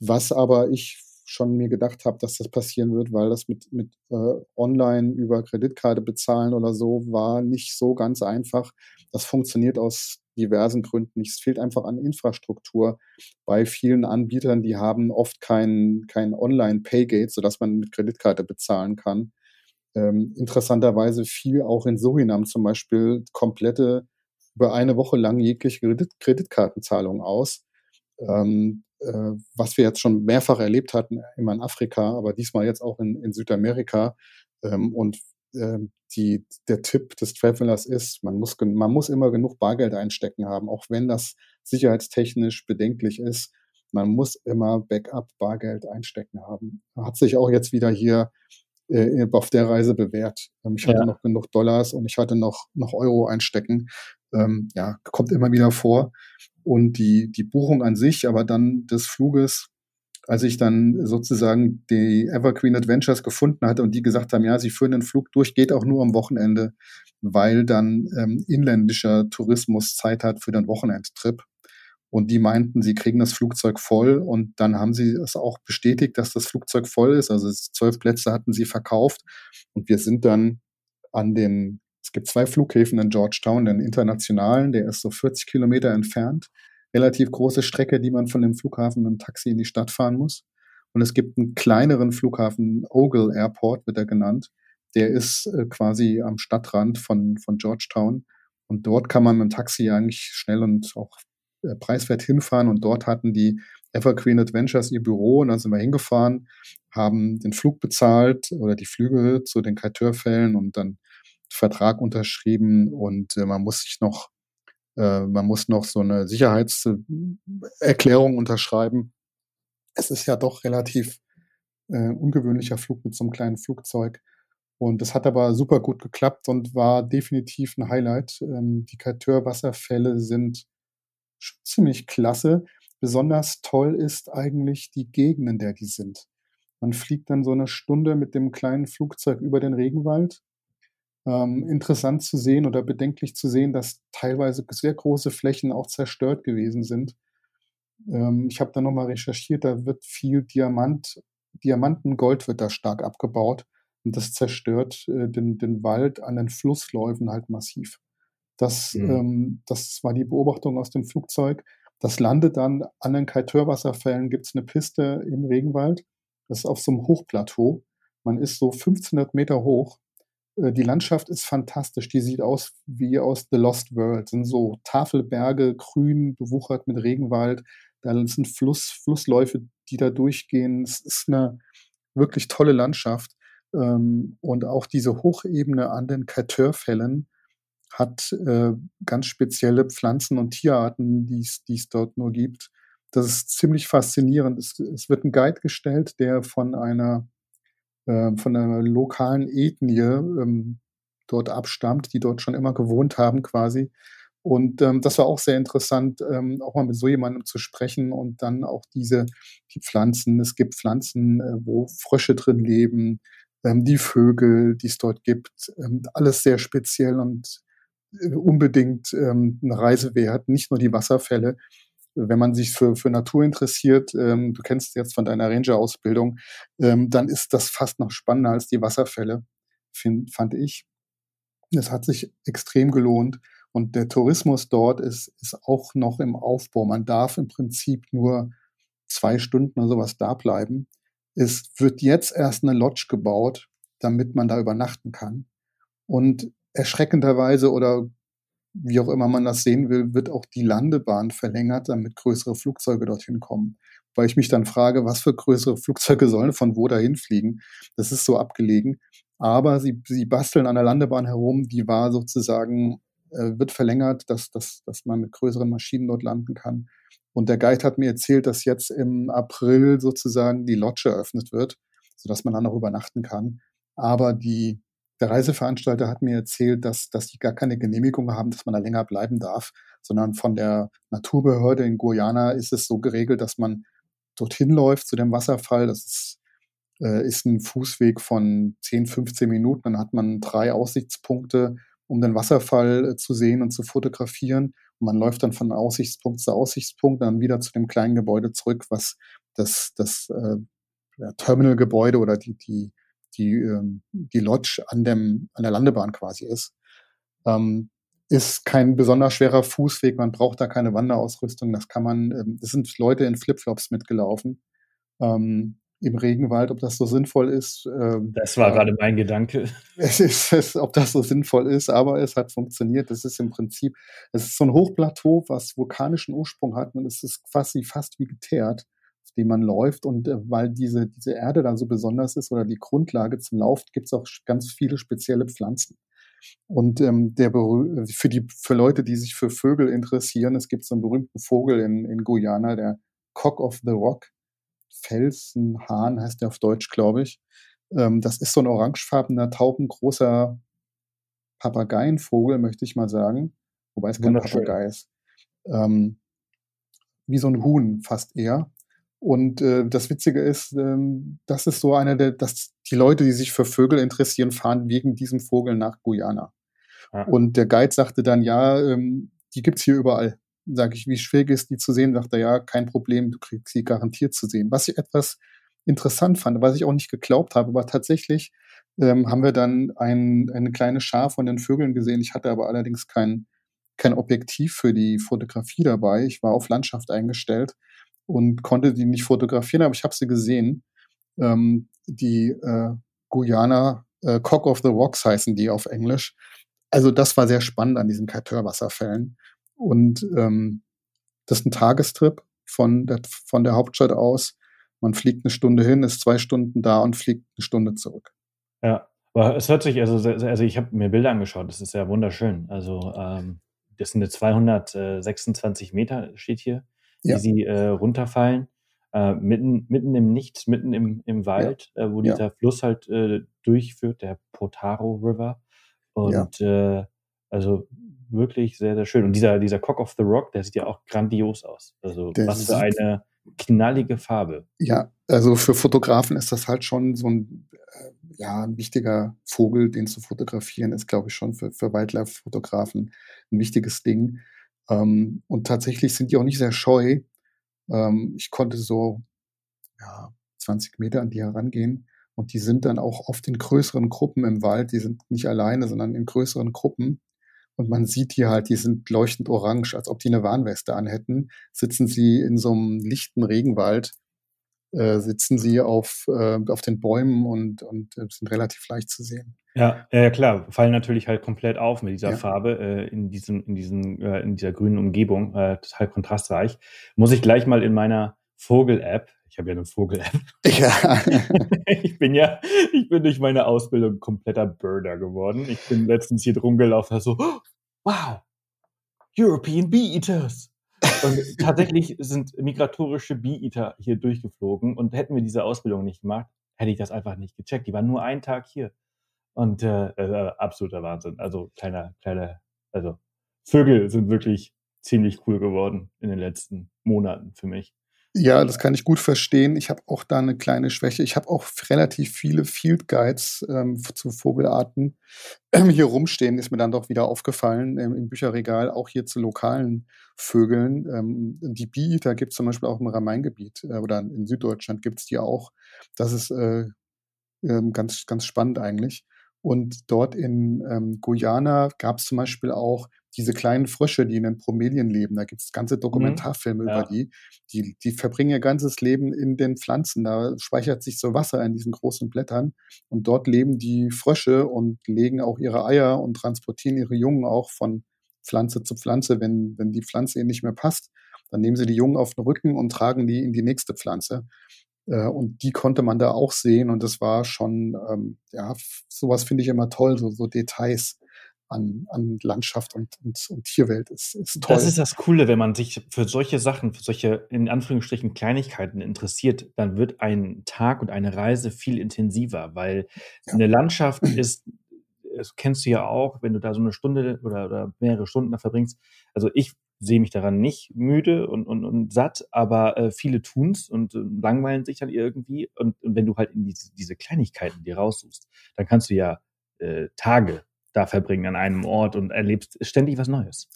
Was aber ich schon mir gedacht habe, dass das passieren wird, weil das mit, mit äh, online über Kreditkarte bezahlen oder so war nicht so ganz einfach. Das funktioniert aus diversen Gründen nicht. Es fehlt einfach an Infrastruktur bei vielen Anbietern. Die haben oft kein, kein Online-Paygate, sodass man mit Kreditkarte bezahlen kann. Ähm, interessanterweise fiel auch in Surinam zum Beispiel komplette über eine Woche lang jegliche Kredit Kreditkartenzahlung aus. Ähm, äh, was wir jetzt schon mehrfach erlebt hatten, immer in Afrika, aber diesmal jetzt auch in, in Südamerika. Ähm, und äh, die, der Tipp des Travelers ist, man muss, man muss immer genug Bargeld einstecken haben, auch wenn das sicherheitstechnisch bedenklich ist. Man muss immer Backup Bargeld einstecken haben. Hat sich auch jetzt wieder hier äh, auf der Reise bewährt. Ähm, ich hatte ja. noch genug Dollars und ich hatte noch, noch Euro einstecken. Ähm, ja, kommt immer wieder vor. Und die, die Buchung an sich, aber dann des Fluges, als ich dann sozusagen die Evergreen Adventures gefunden hatte und die gesagt haben, ja, sie führen den Flug durch, geht auch nur am Wochenende, weil dann ähm, inländischer Tourismus Zeit hat für den Wochenendtrip. Und die meinten, sie kriegen das Flugzeug voll und dann haben sie es auch bestätigt, dass das Flugzeug voll ist. Also zwölf Plätze hatten sie verkauft und wir sind dann an den, es gibt zwei Flughäfen in Georgetown, den internationalen, der ist so 40 Kilometer entfernt. Relativ große Strecke, die man von dem Flughafen mit dem Taxi in die Stadt fahren muss. Und es gibt einen kleineren Flughafen, Ogle Airport wird er genannt. Der ist äh, quasi am Stadtrand von, von Georgetown. Und dort kann man mit dem Taxi eigentlich schnell und auch äh, preiswert hinfahren und dort hatten die Evergreen Adventures ihr Büro und dann sind wir hingefahren, haben den Flug bezahlt oder die Flüge zu den Kaitörfällen und dann Vertrag unterschrieben und äh, man muss sich noch, äh, man muss noch so eine Sicherheitserklärung unterschreiben. Es ist ja doch relativ äh, ungewöhnlicher Flug mit so einem kleinen Flugzeug. Und das hat aber super gut geklappt und war definitiv ein Highlight. Ähm, die Kaiteur-Wasserfälle sind ziemlich klasse. Besonders toll ist eigentlich die Gegend, in der die sind. Man fliegt dann so eine Stunde mit dem kleinen Flugzeug über den Regenwald. Ähm, interessant zu sehen oder bedenklich zu sehen, dass teilweise sehr große Flächen auch zerstört gewesen sind. Ähm, ich habe da nochmal recherchiert, da wird viel Diamant, Diamantengold wird da stark abgebaut und das zerstört äh, den, den Wald an den Flussläufen halt massiv. Das, mhm. ähm, das war die Beobachtung aus dem Flugzeug. Das landet dann an den Kaitörwasserfällen, gibt es eine Piste im Regenwald. Das ist auf so einem Hochplateau. Man ist so 1500 Meter hoch. Äh, die Landschaft ist fantastisch. Die sieht aus wie aus The Lost World. Sind so Tafelberge, grün, bewuchert mit Regenwald. Da sind Fluss, Flussläufe, die da durchgehen. Es ist eine wirklich tolle Landschaft. Ähm, und auch diese Hochebene an den Kaitörfällen hat äh, ganz spezielle Pflanzen- und Tierarten, die es dort nur gibt. Das ist ziemlich faszinierend. Es, es wird ein Guide gestellt, der von einer, äh, von einer lokalen Ethnie ähm, dort abstammt, die dort schon immer gewohnt haben quasi. Und ähm, das war auch sehr interessant, ähm, auch mal mit so jemandem zu sprechen und dann auch diese die Pflanzen. Es gibt Pflanzen, äh, wo Frösche drin leben, ähm, die Vögel, die es dort gibt, ähm, alles sehr speziell und unbedingt ähm, eine Reise wert, nicht nur die Wasserfälle. Wenn man sich für, für Natur interessiert, ähm, du kennst jetzt von deiner Ranger-Ausbildung, ähm, dann ist das fast noch spannender als die Wasserfälle, find, fand ich. Es hat sich extrem gelohnt und der Tourismus dort ist, ist auch noch im Aufbau. Man darf im Prinzip nur zwei Stunden oder sowas da bleiben. Es wird jetzt erst eine Lodge gebaut, damit man da übernachten kann. Und erschreckenderweise oder wie auch immer man das sehen will, wird auch die Landebahn verlängert, damit größere Flugzeuge dorthin kommen. Weil ich mich dann frage, was für größere Flugzeuge sollen von wo dahin fliegen? Das ist so abgelegen. Aber sie, sie basteln an der Landebahn herum, die war sozusagen, äh, wird verlängert, dass, dass, dass man mit größeren Maschinen dort landen kann. Und der Guide hat mir erzählt, dass jetzt im April sozusagen die Lodge eröffnet wird, sodass man dann auch übernachten kann. Aber die der Reiseveranstalter hat mir erzählt, dass, dass die gar keine Genehmigung haben, dass man da länger bleiben darf, sondern von der Naturbehörde in Guyana ist es so geregelt, dass man dorthin läuft zu dem Wasserfall. Das ist, äh, ist ein Fußweg von 10, 15 Minuten. Dann hat man drei Aussichtspunkte, um den Wasserfall äh, zu sehen und zu fotografieren. Und man läuft dann von Aussichtspunkt zu Aussichtspunkt, dann wieder zu dem kleinen Gebäude zurück, was das, das äh, Terminalgebäude oder die, die die, ähm, die Lodge an, dem, an der Landebahn quasi ist. Ähm, ist kein besonders schwerer Fußweg, man braucht da keine Wanderausrüstung. Das kann man, ähm, es sind Leute in Flipflops mitgelaufen. Ähm, im Regenwald, ob das so sinnvoll ist.
Ähm, das war ja, gerade mein Gedanke.
Es ist, es, ob das so sinnvoll ist, aber es hat funktioniert. Das ist im Prinzip, es ist so ein Hochplateau, was vulkanischen Ursprung hat und es ist quasi fast wie geteert, auf dem man läuft. Und äh, weil diese, diese Erde da so besonders ist oder die Grundlage zum Lauf, gibt es auch ganz viele spezielle Pflanzen. Und ähm, der für die für Leute, die sich für Vögel interessieren, es gibt so einen berühmten Vogel in, in Guyana, der Cock of the Rock Felsenhahn heißt der auf Deutsch, glaube ich. Ähm, das ist so ein orangefarbener, taubengroßer Papageienvogel, möchte ich mal sagen. Wobei es kein Papagei ist. Ähm, wie so ein Huhn fast eher. Und äh, das Witzige ist, ähm, das ist so einer der, dass die Leute, die sich für Vögel interessieren, fahren wegen diesem Vogel nach Guyana. Ja. Und der Guide sagte dann, ja, ähm, die gibt's hier überall sage ich, wie schwierig ist die zu sehen, sagt er, ja, kein Problem, du kriegst sie garantiert zu sehen. Was ich etwas interessant fand, was ich auch nicht geglaubt habe, aber tatsächlich ähm, haben wir dann ein, eine kleine Schar von den Vögeln gesehen. Ich hatte aber allerdings kein, kein Objektiv für die Fotografie dabei. Ich war auf Landschaft eingestellt und konnte die nicht fotografieren, aber ich habe sie gesehen. Ähm, die äh, Guyana äh, Cock of the Rocks heißen die auf Englisch. Also das war sehr spannend an diesen Kateur-Wasserfällen. Und ähm, das ist ein Tagestrip von der, von der Hauptstadt aus. Man fliegt eine Stunde hin, ist zwei Stunden da und fliegt eine Stunde zurück.
Ja, aber es hört sich, also, also ich habe mir Bilder angeschaut, das ist ja wunderschön. Also ähm, das sind jetzt 226 Meter, steht hier, ja. sie äh, runterfallen. Äh, mitten, mitten im Nichts, mitten im, im Wald, ja. äh, wo ja. dieser Fluss halt äh, durchführt, der Potaro River. Und äh, also wirklich sehr, sehr schön. Und dieser, dieser Cock of the Rock, der sieht ja auch grandios aus. Also der was für eine knallige Farbe.
Ja, also für Fotografen ist das halt schon so ein, äh, ja, ein wichtiger Vogel, den zu fotografieren, ist, glaube ich, schon für, für Wildlife-Fotografen ein wichtiges Ding. Ähm, und tatsächlich sind die auch nicht sehr scheu. Ähm, ich konnte so ja, 20 Meter an die herangehen. Und die sind dann auch oft in größeren Gruppen im Wald. Die sind nicht alleine, sondern in größeren Gruppen. Und man sieht die halt, die sind leuchtend orange, als ob die eine Warnweste anhätten. Sitzen sie in so einem lichten Regenwald, äh, sitzen sie auf, äh, auf den Bäumen und, und äh, sind relativ leicht zu sehen.
Ja, ja, klar, fallen natürlich halt komplett auf mit dieser ja. Farbe äh, in diesem, in diesem, äh, in dieser grünen Umgebung, äh, total kontrastreich. Muss ich gleich mal in meiner Vogel-App ich habe ja eine Vogel-App. Ja. ich bin ja, ich bin durch meine Ausbildung kompletter Birder geworden. Ich bin letztens hier drum gelaufen, so, oh, wow, European Bee-Eaters. Und tatsächlich sind migratorische Bee-Eater hier durchgeflogen und hätten wir diese Ausbildung nicht gemacht, hätte ich das einfach nicht gecheckt. Die waren nur einen Tag hier. Und äh, äh, absoluter Wahnsinn. Also kleiner, kleiner, also Vögel sind wirklich ziemlich cool geworden in den letzten Monaten für mich.
Ja, das kann ich gut verstehen. Ich habe auch da eine kleine Schwäche. Ich habe auch relativ viele Field Guides ähm, zu Vogelarten hier rumstehen. Ist mir dann doch wieder aufgefallen ähm, im Bücherregal, auch hier zu lokalen Vögeln. Ähm, die Bieter gibt es zum Beispiel auch im Rhein-Main-Gebiet äh, oder in Süddeutschland gibt es die auch. Das ist äh, äh, ganz, ganz spannend eigentlich. Und dort in ähm, Guyana gab es zum Beispiel auch diese kleinen Frösche, die in den Bromelien leben, da gibt es ganze mhm. Dokumentarfilme mhm. ja. über die. die. Die verbringen ihr ganzes Leben in den Pflanzen. Da speichert sich so Wasser in diesen großen Blättern. Und dort leben die Frösche und legen auch ihre Eier und transportieren ihre Jungen auch von Pflanze zu Pflanze. Wenn, wenn die Pflanze ihnen nicht mehr passt, dann nehmen sie die Jungen auf den Rücken und tragen die in die nächste Pflanze. Äh, und die konnte man da auch sehen. Und das war schon, ähm, ja, sowas finde ich immer toll, so, so Details an, an Landschaft und, und, und Tierwelt ist, ist toll.
Das ist das Coole, wenn man sich für solche Sachen, für solche in Anführungsstrichen Kleinigkeiten interessiert, dann wird ein Tag und eine Reise viel intensiver, weil ja. eine Landschaft ist, das kennst du ja auch, wenn du da so eine Stunde oder, oder mehrere Stunden da verbringst. Also ich sehe mich daran nicht müde und, und, und satt, aber äh, viele tun's und äh, langweilen sich dann irgendwie. Und, und wenn du halt in diese, diese Kleinigkeiten dir raussuchst, dann kannst du ja äh, Tage da verbringen an einem Ort und erlebst ständig was Neues.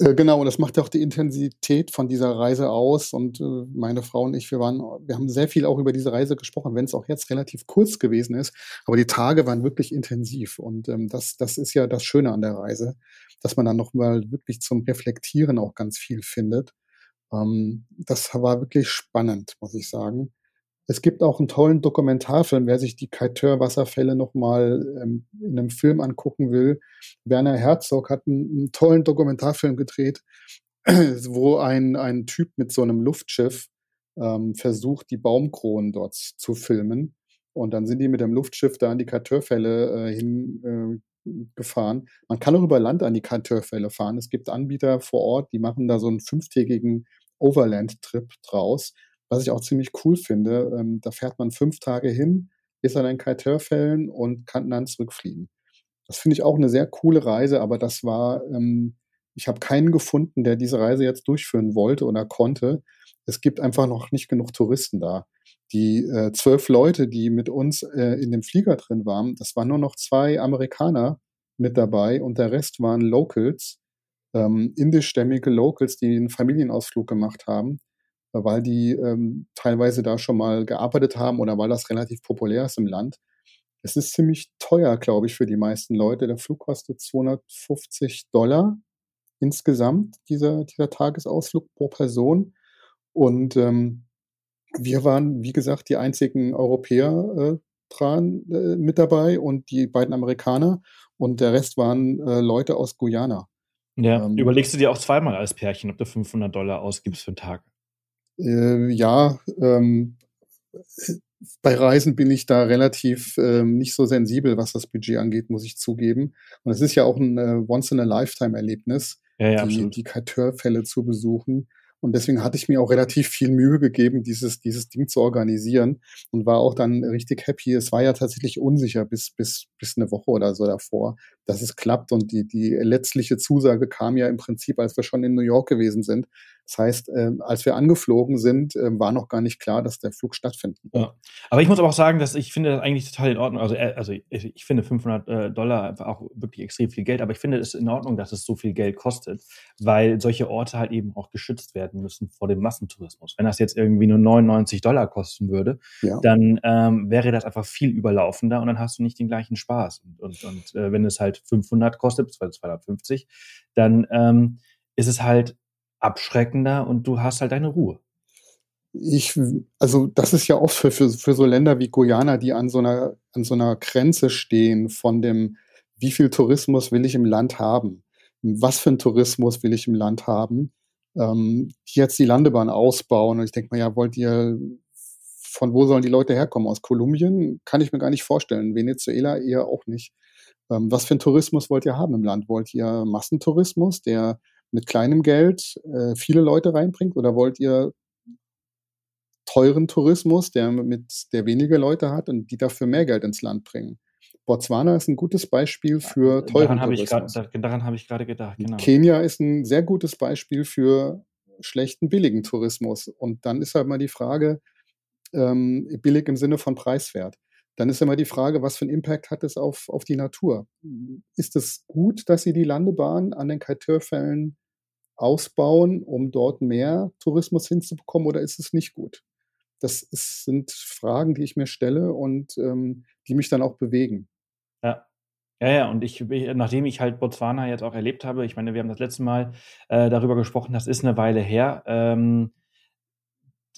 Äh, genau, und das macht auch die Intensität von dieser Reise aus. Und äh, meine Frau und ich, wir waren, wir haben sehr viel auch über diese Reise gesprochen, wenn es auch jetzt relativ kurz gewesen ist. Aber die Tage waren wirklich intensiv. Und ähm, das, das ist ja das Schöne an der Reise, dass man dann nochmal wirklich zum Reflektieren auch ganz viel findet. Ähm, das war wirklich spannend, muss ich sagen. Es gibt auch einen tollen Dokumentarfilm, wer sich die Kaiteur-Wasserfälle nochmal ähm, in einem Film angucken will. Werner Herzog hat einen, einen tollen Dokumentarfilm gedreht, wo ein, ein Typ mit so einem Luftschiff ähm, versucht, die Baumkronen dort zu filmen. Und dann sind die mit dem Luftschiff da an die Kaiteur-Fälle äh, hingefahren. Äh, Man kann auch über Land an die Kaiteur-Fälle fahren. Es gibt Anbieter vor Ort, die machen da so einen fünftägigen Overland-Trip draus was ich auch ziemlich cool finde. Ähm, da fährt man fünf Tage hin, ist an den Kaiterfällen und kann dann zurückfliegen. Das finde ich auch eine sehr coole Reise, aber das war, ähm, ich habe keinen gefunden, der diese Reise jetzt durchführen wollte oder konnte. Es gibt einfach noch nicht genug Touristen da. Die äh, zwölf Leute, die mit uns äh, in dem Flieger drin waren, das waren nur noch zwei Amerikaner mit dabei und der Rest waren Locals, ähm, indischstämmige Locals, die einen Familienausflug gemacht haben weil die ähm, teilweise da schon mal gearbeitet haben oder weil das relativ populär ist im Land. Es ist ziemlich teuer, glaube ich, für die meisten Leute. Der Flug kostet 250 Dollar insgesamt, dieser, dieser Tagesausflug pro Person. Und ähm, wir waren, wie gesagt, die einzigen Europäer äh, dran äh, mit dabei und die beiden Amerikaner. Und der Rest waren äh, Leute aus Guyana.
Ja, ähm, überlegst du dir auch zweimal als Pärchen, ob du 500 Dollar ausgibst für einen Tag?
Äh, ja, ähm, bei Reisen bin ich da relativ ähm, nicht so sensibel, was das Budget angeht, muss ich zugeben. Und es ist ja auch ein äh, Once-in-a-Lifetime-Erlebnis,
ja, ja,
die, die Kateur-Fälle zu besuchen. Und deswegen hatte ich mir auch relativ viel Mühe gegeben, dieses, dieses Ding zu organisieren und war auch dann richtig happy. Es war ja tatsächlich unsicher bis, bis, bis eine Woche oder so davor, dass es klappt. Und die, die letztliche Zusage kam ja im Prinzip, als wir schon in New York gewesen sind. Das heißt, äh, als wir angeflogen sind, äh, war noch gar nicht klar, dass der Flug stattfinden
wird. Ja. Aber ich muss aber auch sagen, dass ich finde das eigentlich total in Ordnung. Also, äh, also ich, ich finde 500 äh, Dollar einfach auch wirklich extrem viel Geld. Aber ich finde es in Ordnung, dass es so viel Geld kostet, weil solche Orte halt eben auch geschützt werden müssen vor dem Massentourismus. Wenn das jetzt irgendwie nur 99 Dollar kosten würde, ja. dann ähm, wäre das einfach viel überlaufender und dann hast du nicht den gleichen Spaß. Und, und, und äh, wenn es halt 500 kostet, beziehungsweise 250, dann ähm, ist es halt abschreckender und du hast halt deine Ruhe.
Ich, also das ist ja oft für, für, für so Länder wie Guyana, die an so einer, an so einer Grenze stehen von dem, wie viel Tourismus will ich im Land haben? Was für einen Tourismus will ich im Land haben? Ähm, die jetzt die Landebahn ausbauen und ich denke mal, ja, wollt ihr, von wo sollen die Leute herkommen? Aus Kolumbien? Kann ich mir gar nicht vorstellen. Venezuela eher auch nicht. Ähm, was für einen Tourismus wollt ihr haben im Land? Wollt ihr Massentourismus, der mit kleinem Geld äh, viele Leute reinbringt? Oder wollt ihr teuren Tourismus, der mit der weniger Leute hat und die dafür mehr Geld ins Land bringen? Botswana ist ein gutes Beispiel für teuren
daran
Tourismus.
Hab grad, daran habe ich gerade gedacht.
Genau. Kenia ist ein sehr gutes Beispiel für schlechten billigen Tourismus. Und dann ist halt mal die Frage, ähm, billig im Sinne von preiswert. Dann ist immer die Frage, was für einen Impact hat es auf, auf die Natur? Ist es gut, dass sie die Landebahn an den Kaitörfällen ausbauen, um dort mehr Tourismus hinzubekommen, oder ist es nicht gut? Das ist, sind Fragen, die ich mir stelle und ähm, die mich dann auch bewegen.
Ja. Ja, ja, und ich, nachdem ich halt Botswana jetzt auch erlebt habe, ich meine, wir haben das letzte Mal äh, darüber gesprochen, das ist eine Weile her. Ähm,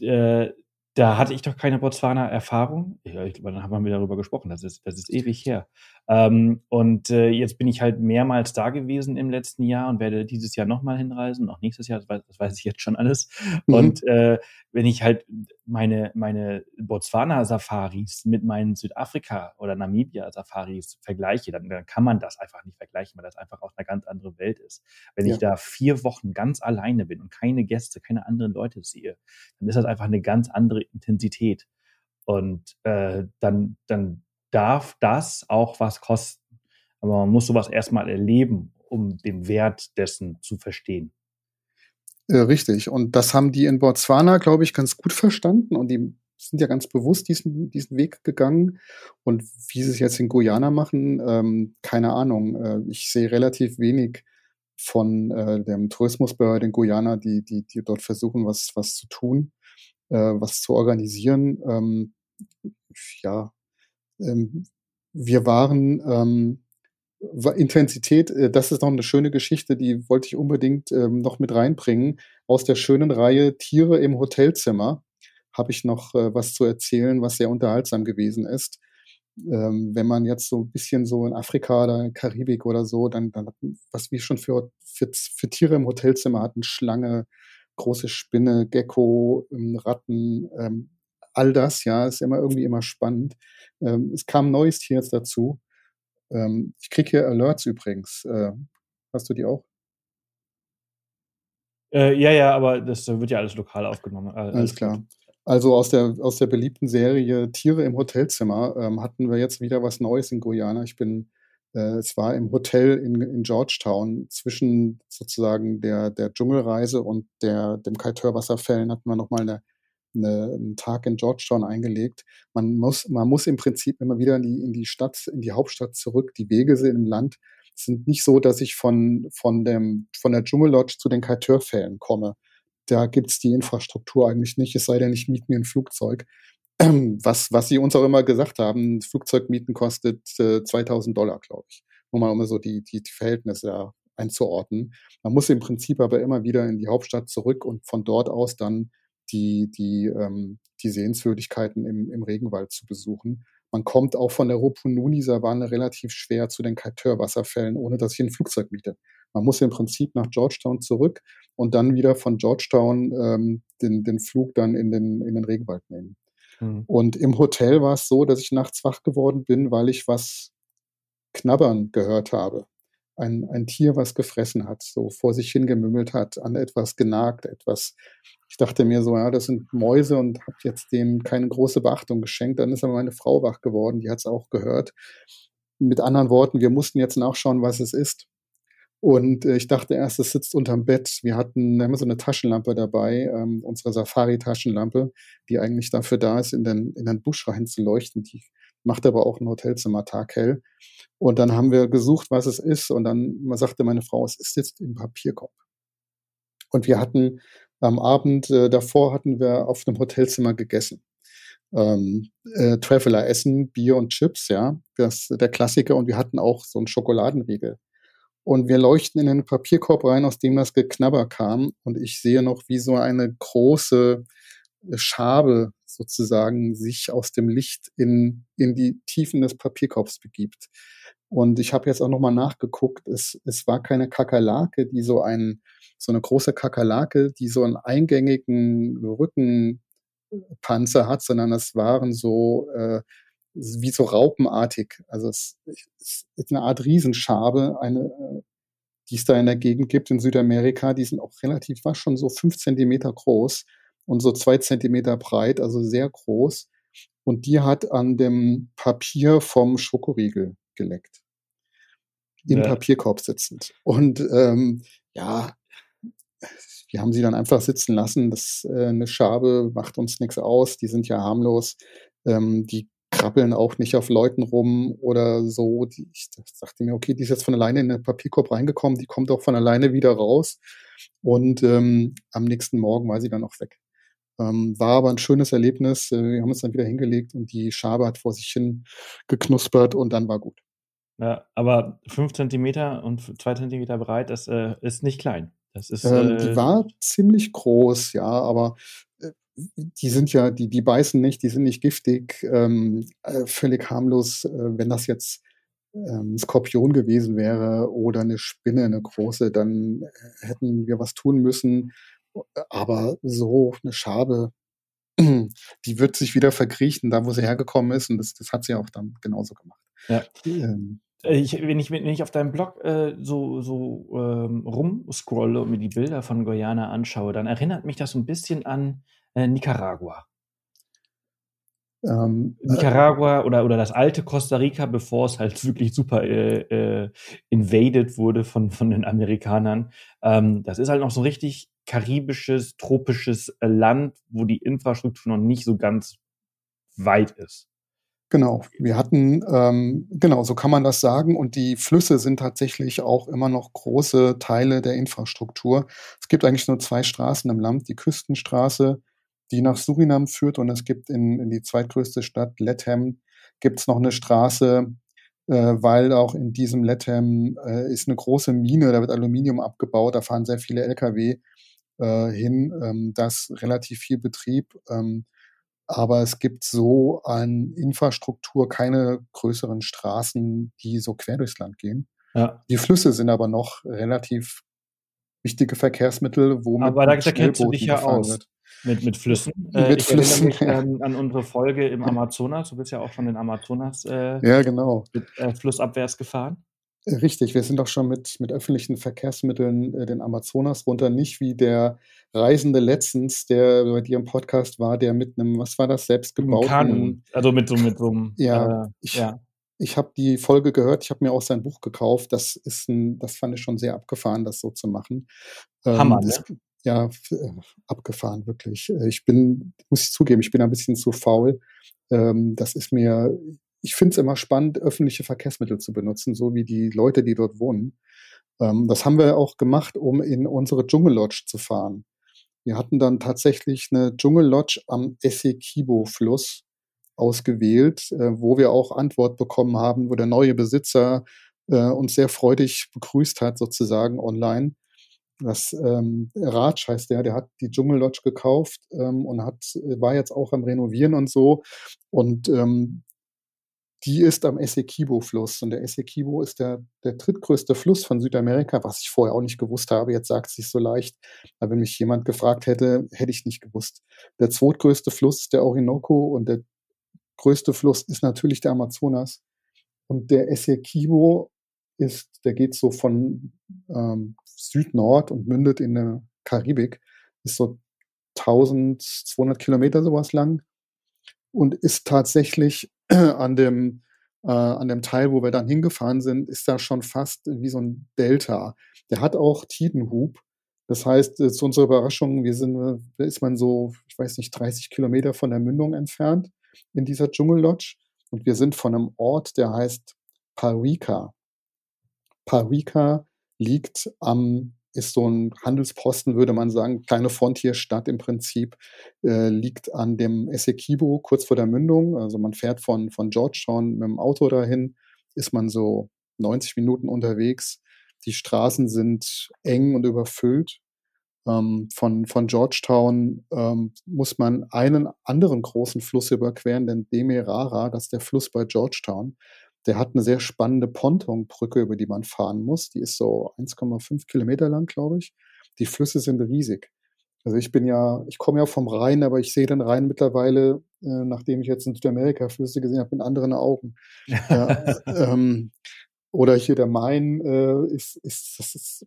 äh, da hatte ich doch keine Botswana-Erfahrung. Ja, ich, dann haben wir darüber gesprochen. Das ist, das ist ewig her. Ähm, und äh, jetzt bin ich halt mehrmals da gewesen im letzten Jahr und werde dieses Jahr nochmal hinreisen, auch nächstes Jahr, das weiß, das weiß ich jetzt schon alles. Mhm. Und äh, wenn ich halt meine, meine Botswana-Safaris mit meinen Südafrika- oder Namibia-Safaris vergleiche, dann, dann kann man das einfach nicht vergleichen, weil das einfach auch eine ganz andere Welt ist. Wenn ja. ich da vier Wochen ganz alleine bin und keine Gäste, keine anderen Leute sehe, dann ist das einfach eine ganz andere Intensität. Und äh, dann, dann darf das auch was kosten. Aber man muss sowas erstmal erleben, um den Wert dessen zu verstehen.
Äh, richtig. Und das haben die in Botswana, glaube ich, ganz gut verstanden. Und die sind ja ganz bewusst diesen, diesen Weg gegangen. Und wie sie es jetzt in Guyana machen, ähm, keine Ahnung. Äh, ich sehe relativ wenig von äh, dem Tourismusbehörde in Guyana, die, die, die dort versuchen, was, was zu tun, äh, was zu organisieren. Ähm, ja, ähm, wir waren ähm, Intensität, äh, das ist noch eine schöne Geschichte, die wollte ich unbedingt ähm, noch mit reinbringen. Aus der schönen Reihe Tiere im Hotelzimmer habe ich noch äh, was zu erzählen, was sehr unterhaltsam gewesen ist. Ähm, wenn man jetzt so ein bisschen so in Afrika oder in Karibik oder so, dann, dann was wir schon für, für, für Tiere im Hotelzimmer hatten, Schlange, große Spinne, Gecko, ähm, Ratten, ähm, all das, ja, ist immer irgendwie immer spannend. Ähm, es kam ein neues Tier jetzt dazu. Ähm, ich kriege hier Alerts übrigens. Äh, hast du die auch?
Äh, ja, ja, aber das wird ja alles lokal aufgenommen.
Alles, alles klar. Gut. Also aus der, aus der beliebten Serie Tiere im Hotelzimmer ähm, hatten wir jetzt wieder was Neues in Guyana. Ich bin, äh, es war im Hotel in, in Georgetown zwischen sozusagen der, der Dschungelreise und der, dem Kaitör-Wasserfällen hatten wir nochmal eine, eine, einen Tag in Georgetown eingelegt. Man muss, man muss im Prinzip immer wieder in die, in die Stadt, in die Hauptstadt zurück. Die Wege sind im Land sind nicht so, dass ich von, von, dem, von der Dschungellodge zu den Kaitör-Fällen komme da gibt's die Infrastruktur eigentlich nicht, es sei denn, ich miete mir ein Flugzeug. Was, was sie uns auch immer gesagt haben, Flugzeugmieten kostet äh, 2000 Dollar, glaube ich. Nur mal um so die, die, die Verhältnisse ja, einzuordnen. Man muss im Prinzip aber immer wieder in die Hauptstadt zurück und von dort aus dann die, die, ähm, die Sehenswürdigkeiten im, im Regenwald zu besuchen. Man kommt auch von der Rupununi-Savanne relativ schwer zu den Kaitör-Wasserfällen, ohne dass ich ein Flugzeug miete. Man muss im Prinzip nach Georgetown zurück und dann wieder von Georgetown ähm, den, den Flug dann in den, in den Regenwald nehmen. Mhm. Und im Hotel war es so, dass ich nachts wach geworden bin, weil ich was knabbern gehört habe. Ein, ein Tier, was gefressen hat, so vor sich hingemümmelt hat, an etwas genagt, etwas. Ich dachte mir so, ja, das sind Mäuse und habe jetzt denen keine große Beachtung geschenkt. Dann ist aber meine Frau wach geworden, die hat es auch gehört. Mit anderen Worten, wir mussten jetzt nachschauen, was es ist. Und äh, ich dachte erst, es sitzt unterm Bett. Wir hatten immer so eine Taschenlampe dabei, ähm, unsere Safari-Taschenlampe, die eigentlich dafür da ist, in den, in den Busch reinzuleuchten. Die macht aber auch ein Hotelzimmer taghell. Und dann haben wir gesucht, was es ist. Und dann sagte meine Frau, es ist jetzt im Papierkorb. Und wir hatten am Abend äh, davor hatten wir auf einem Hotelzimmer gegessen. Ähm, äh, Traveler essen, Bier und Chips, ja, das der Klassiker. Und wir hatten auch so einen Schokoladenriegel und wir leuchten in einen Papierkorb rein, aus dem das Geknabber kam. Und ich sehe noch, wie so eine große Schabe sozusagen sich aus dem Licht in, in die Tiefen des Papierkorbs begibt. Und ich habe jetzt auch nochmal nachgeguckt, es, es war keine Kakerlake, die so ein, so eine große Kakerlake, die so einen eingängigen Rückenpanzer hat, sondern es waren so äh, wie so raupenartig. Also es, es ist eine Art Riesenschabe, eine, äh, die es da in der Gegend gibt in Südamerika. Die sind auch relativ, war schon so fünf Zentimeter groß und so zwei Zentimeter breit, also sehr groß. Und die hat an dem Papier vom Schokoriegel geleckt. Im ja. Papierkorb sitzend. Und ähm, ja, wir haben sie dann einfach sitzen lassen. Das äh, eine Schabe macht uns nichts aus. Die sind ja harmlos. Ähm, die krabbeln auch nicht auf Leuten rum oder so. Die, ich dachte mir, okay, die ist jetzt von alleine in den Papierkorb reingekommen, die kommt auch von alleine wieder raus. Und ähm, am nächsten Morgen war sie dann auch weg. Ähm, war aber ein schönes Erlebnis. Äh, wir haben uns dann wieder hingelegt und die Schabe hat vor sich hin geknuspert und dann war gut.
Ja, aber fünf Zentimeter und zwei Zentimeter breit, das äh, ist nicht klein. Das ist,
ähm, die äh, war ziemlich groß, ja, aber die sind ja, die, die beißen nicht, die sind nicht giftig, ähm, äh, völlig harmlos, äh, wenn das jetzt ähm, ein Skorpion gewesen wäre oder eine Spinne, eine große, dann äh, hätten wir was tun müssen. Aber so eine Schabe, die wird sich wieder verkriechen, da wo sie hergekommen ist, und das, das hat sie auch dann genauso gemacht.
Ja. Ähm, äh, ich, wenn, ich, wenn ich auf deinem Blog äh, so, so ähm, rumscrolle und mir die Bilder von Guyana anschaue, dann erinnert mich das so ein bisschen an äh, Nicaragua. Ähm, äh, Nicaragua oder, oder das alte Costa Rica, bevor es halt wirklich super äh, äh, invaded wurde von, von den Amerikanern. Ähm, das ist halt noch so ein richtig karibisches, tropisches äh, Land, wo die Infrastruktur noch nicht so ganz weit ist.
Genau, wir hatten, ähm, genau, so kann man das sagen. Und die Flüsse sind tatsächlich auch immer noch große Teile der Infrastruktur. Es gibt eigentlich nur zwei Straßen im Land. Die Küstenstraße, die nach Surinam führt und es gibt in, in die zweitgrößte Stadt Lethem gibt es noch eine Straße, äh, weil auch in diesem Lethem äh, ist eine große Mine, da wird Aluminium abgebaut, da fahren sehr viele Lkw äh, hin, ähm, das relativ viel Betrieb. Ähm, aber es gibt so an Infrastruktur keine größeren Straßen, die so quer durchs Land gehen. Ja. Die Flüsse sind aber noch relativ wichtige Verkehrsmittel,
wo Aber da, da kennst du dich ja aus wird. Mit, mit Flüssen. Äh, mit ich Flüssen, mich ja. ähm, an unsere Folge im Amazonas. Du bist ja auch schon den Amazonas äh,
ja, genau.
mit, äh, flussabwärts gefahren.
Richtig, wir sind doch schon mit, mit öffentlichen Verkehrsmitteln äh, den Amazonas runter, nicht wie der Reisende letztens, der bei dir im Podcast war, der mit einem, was war das, selbstgebauten... Kanu,
also mit so, mit so einem...
Ja, äh, ich, ja. ich habe die Folge gehört, ich habe mir auch sein Buch gekauft, das ist ein, das fand ich schon sehr abgefahren, das so zu machen.
Ähm, Hammer, ähm, das,
ne? Ja, äh, abgefahren, wirklich. Äh, ich bin, muss ich zugeben, ich bin ein bisschen zu faul. Ähm, das ist mir, ich finde es immer spannend, öffentliche Verkehrsmittel zu benutzen, so wie die Leute, die dort wohnen. Ähm, das haben wir auch gemacht, um in unsere Dschungellodge zu fahren. Wir hatten dann tatsächlich eine Dschungellodge am Essequibo-Fluss ausgewählt, äh, wo wir auch Antwort bekommen haben, wo der neue Besitzer äh, uns sehr freudig begrüßt hat, sozusagen online. Das ähm, Ratsch heißt der, der hat die Dschungellodge gekauft ähm, und hat, war jetzt auch am Renovieren und so. Und ähm, die ist am Essequibo-Fluss. Und der Essequibo ist der, der drittgrößte Fluss von Südamerika, was ich vorher auch nicht gewusst habe. Jetzt sagt es sich so leicht. Aber wenn mich jemand gefragt hätte, hätte ich nicht gewusst. Der zweitgrößte Fluss ist der Orinoco und der größte Fluss ist natürlich der Amazonas. Und der Essequibo ist, der geht so von ähm, Süd-Nord und mündet in der Karibik, ist so 1200 Kilometer sowas lang und ist tatsächlich an dem, äh, an dem Teil, wo wir dann hingefahren sind, ist da schon fast wie so ein Delta. Der hat auch Tidenhub. Das heißt, äh, zu unserer Überraschung, wir sind, da ist man so, ich weiß nicht, 30 Kilometer von der Mündung entfernt in dieser Dschungellodge. Und wir sind von einem Ort, der heißt Parika. Parika liegt am ist so ein Handelsposten, würde man sagen, kleine Frontierstadt im Prinzip, äh, liegt an dem Essequibo kurz vor der Mündung. Also man fährt von, von Georgetown mit dem Auto dahin, ist man so 90 Minuten unterwegs. Die Straßen sind eng und überfüllt. Ähm, von, von Georgetown ähm, muss man einen anderen großen Fluss überqueren, den Demerara, das ist der Fluss bei Georgetown. Der hat eine sehr spannende Pontonbrücke, über die man fahren muss. Die ist so 1,5 Kilometer lang, glaube ich. Die Flüsse sind riesig. Also ich bin ja, ich komme ja vom Rhein, aber ich sehe den Rhein mittlerweile, äh, nachdem ich jetzt in Südamerika Flüsse gesehen habe, mit anderen Augen. ja, ähm, oder hier der Main äh, ist, ist, das ist,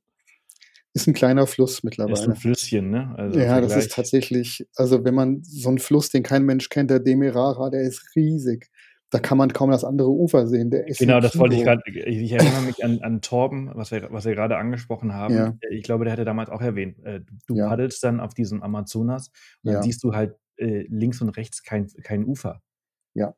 ist ein kleiner Fluss mittlerweile. Ist ein
Flüsschen, ne?
Also ja, das ist tatsächlich, also wenn man so einen Fluss, den kein Mensch kennt, der Demerara, der ist riesig da kann man kaum das andere Ufer sehen.
genau, das wollte ich gerade. Ich, erinnere mich an, an Torben, was wir, was wir gerade angesprochen haben. Ja. Ich glaube, der hatte damals auch erwähnt, äh, du ja. paddelst dann auf diesem Amazonas und dann siehst du halt äh, links und rechts kein, kein Ufer.
Ja.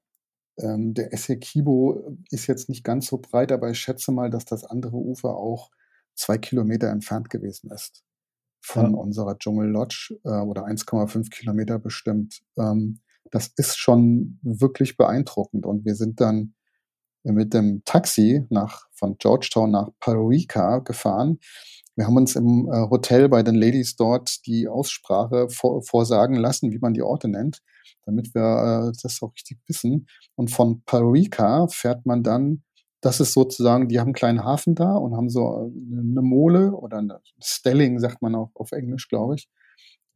Ähm, der Essequibo ist jetzt nicht ganz so breit, aber ich schätze mal, dass das andere Ufer auch zwei Kilometer entfernt gewesen ist von unserer Dschungel Lodge äh, oder 1,5 Kilometer bestimmt. Ähm, das ist schon wirklich beeindruckend. Und wir sind dann mit dem Taxi nach, von Georgetown nach Parika gefahren. Wir haben uns im äh, Hotel bei den Ladies dort die Aussprache vor, vorsagen lassen, wie man die Orte nennt, damit wir äh, das auch richtig wissen. Und von Parika fährt man dann, das ist sozusagen, die haben einen kleinen Hafen da und haben so eine Mole oder eine Stelling, sagt man auch auf Englisch, glaube ich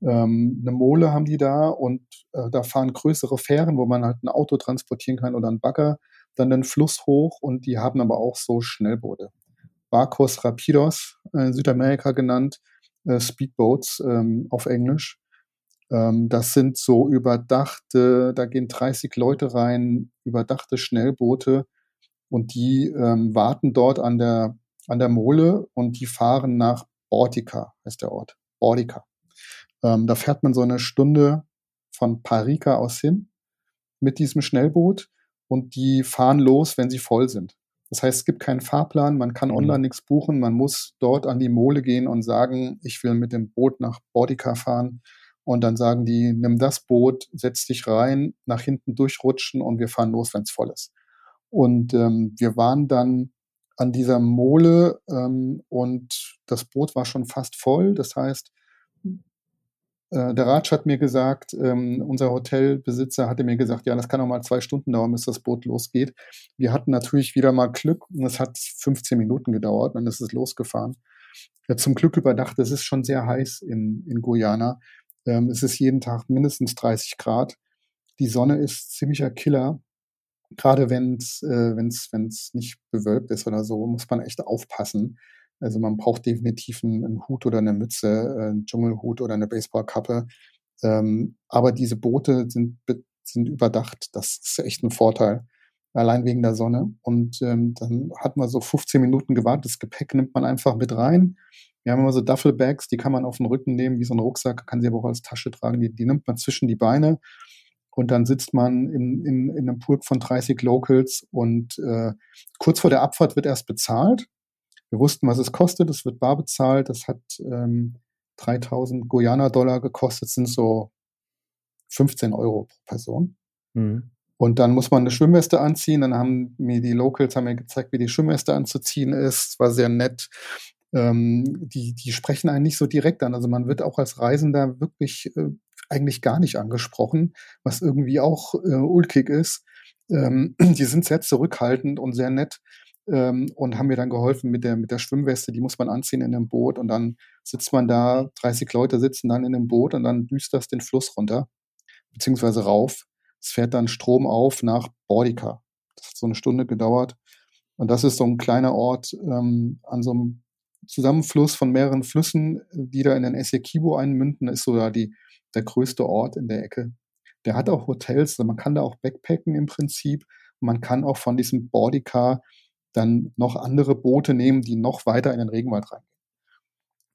ähm, eine Mole haben die da und äh, da fahren größere Fähren, wo man halt ein Auto transportieren kann oder einen Bagger, dann den Fluss hoch und die haben aber auch so Schnellboote. Barcos Rapidos, äh, Südamerika genannt, äh, Speedboats ähm, auf Englisch. Ähm, das sind so überdachte, da gehen 30 Leute rein, überdachte Schnellboote und die ähm, warten dort an der, an der Mole und die fahren nach Bortica, heißt der Ort. Bortica. Ähm, da fährt man so eine Stunde von Parika aus hin mit diesem Schnellboot und die fahren los, wenn sie voll sind. Das heißt, es gibt keinen Fahrplan, man kann mhm. online nichts buchen, man muss dort an die Mole gehen und sagen, ich will mit dem Boot nach Bordika fahren. Und dann sagen die, nimm das Boot, setz dich rein, nach hinten durchrutschen und wir fahren los, wenn es voll ist. Und ähm, wir waren dann an dieser Mole ähm, und das Boot war schon fast voll. Das heißt, äh, der Ratsch hat mir gesagt, ähm, unser Hotelbesitzer hatte mir gesagt, ja, das kann auch mal zwei Stunden dauern, bis das Boot losgeht. Wir hatten natürlich wieder mal Glück und es hat 15 Minuten gedauert es ist losgefahren. Ja, zum Glück überdacht, es ist schon sehr heiß in, in Guyana. Ähm, es ist jeden Tag mindestens 30 Grad. Die Sonne ist ziemlicher Killer. Gerade wenn es äh, wenn's, wenn's nicht bewölkt ist oder so, muss man echt aufpassen. Also man braucht definitiv einen, einen Hut oder eine Mütze, äh, einen Dschungelhut oder eine Baseballkappe. Ähm, aber diese Boote sind, sind überdacht. Das ist echt ein Vorteil. Allein wegen der Sonne. Und ähm, dann hat man so 15 Minuten gewartet. Das Gepäck nimmt man einfach mit rein. Wir haben immer so Duffelbags, die kann man auf den Rücken nehmen, wie so ein Rucksack, kann sie aber auch als Tasche tragen. Die, die nimmt man zwischen die Beine und dann sitzt man in, in, in einem Pulk von 30 Locals und äh, kurz vor der Abfahrt wird erst bezahlt. Wir wussten, was es kostet. Es wird bar bezahlt. Das hat ähm, 3000 Guyana-Dollar gekostet. Das sind so 15 Euro pro Person. Mhm. Und dann muss man eine Schwimmweste anziehen. Dann haben mir die Locals haben mir gezeigt, wie die Schwimmweste anzuziehen ist. War sehr nett. Ähm, die, die sprechen einen nicht so direkt an. Also man wird auch als Reisender wirklich äh, eigentlich gar nicht angesprochen, was irgendwie auch äh, ulkig ist. Ähm, die sind sehr zurückhaltend und sehr nett ähm, und haben mir dann geholfen mit der, mit der Schwimmweste, die muss man anziehen in dem Boot und dann sitzt man da, 30 Leute sitzen dann in dem Boot und dann düst das den Fluss runter, beziehungsweise rauf. Es fährt dann Strom auf nach Bordika. Das hat so eine Stunde gedauert. Und das ist so ein kleiner Ort ähm, an so einem Zusammenfluss von mehreren Flüssen, die da in den Essequibo einmünden, ist so da die, der größte Ort in der Ecke. Der hat auch Hotels, also man kann da auch backpacken im Prinzip. Man kann auch von diesem Bordika dann noch andere Boote nehmen, die noch weiter in den Regenwald reingehen.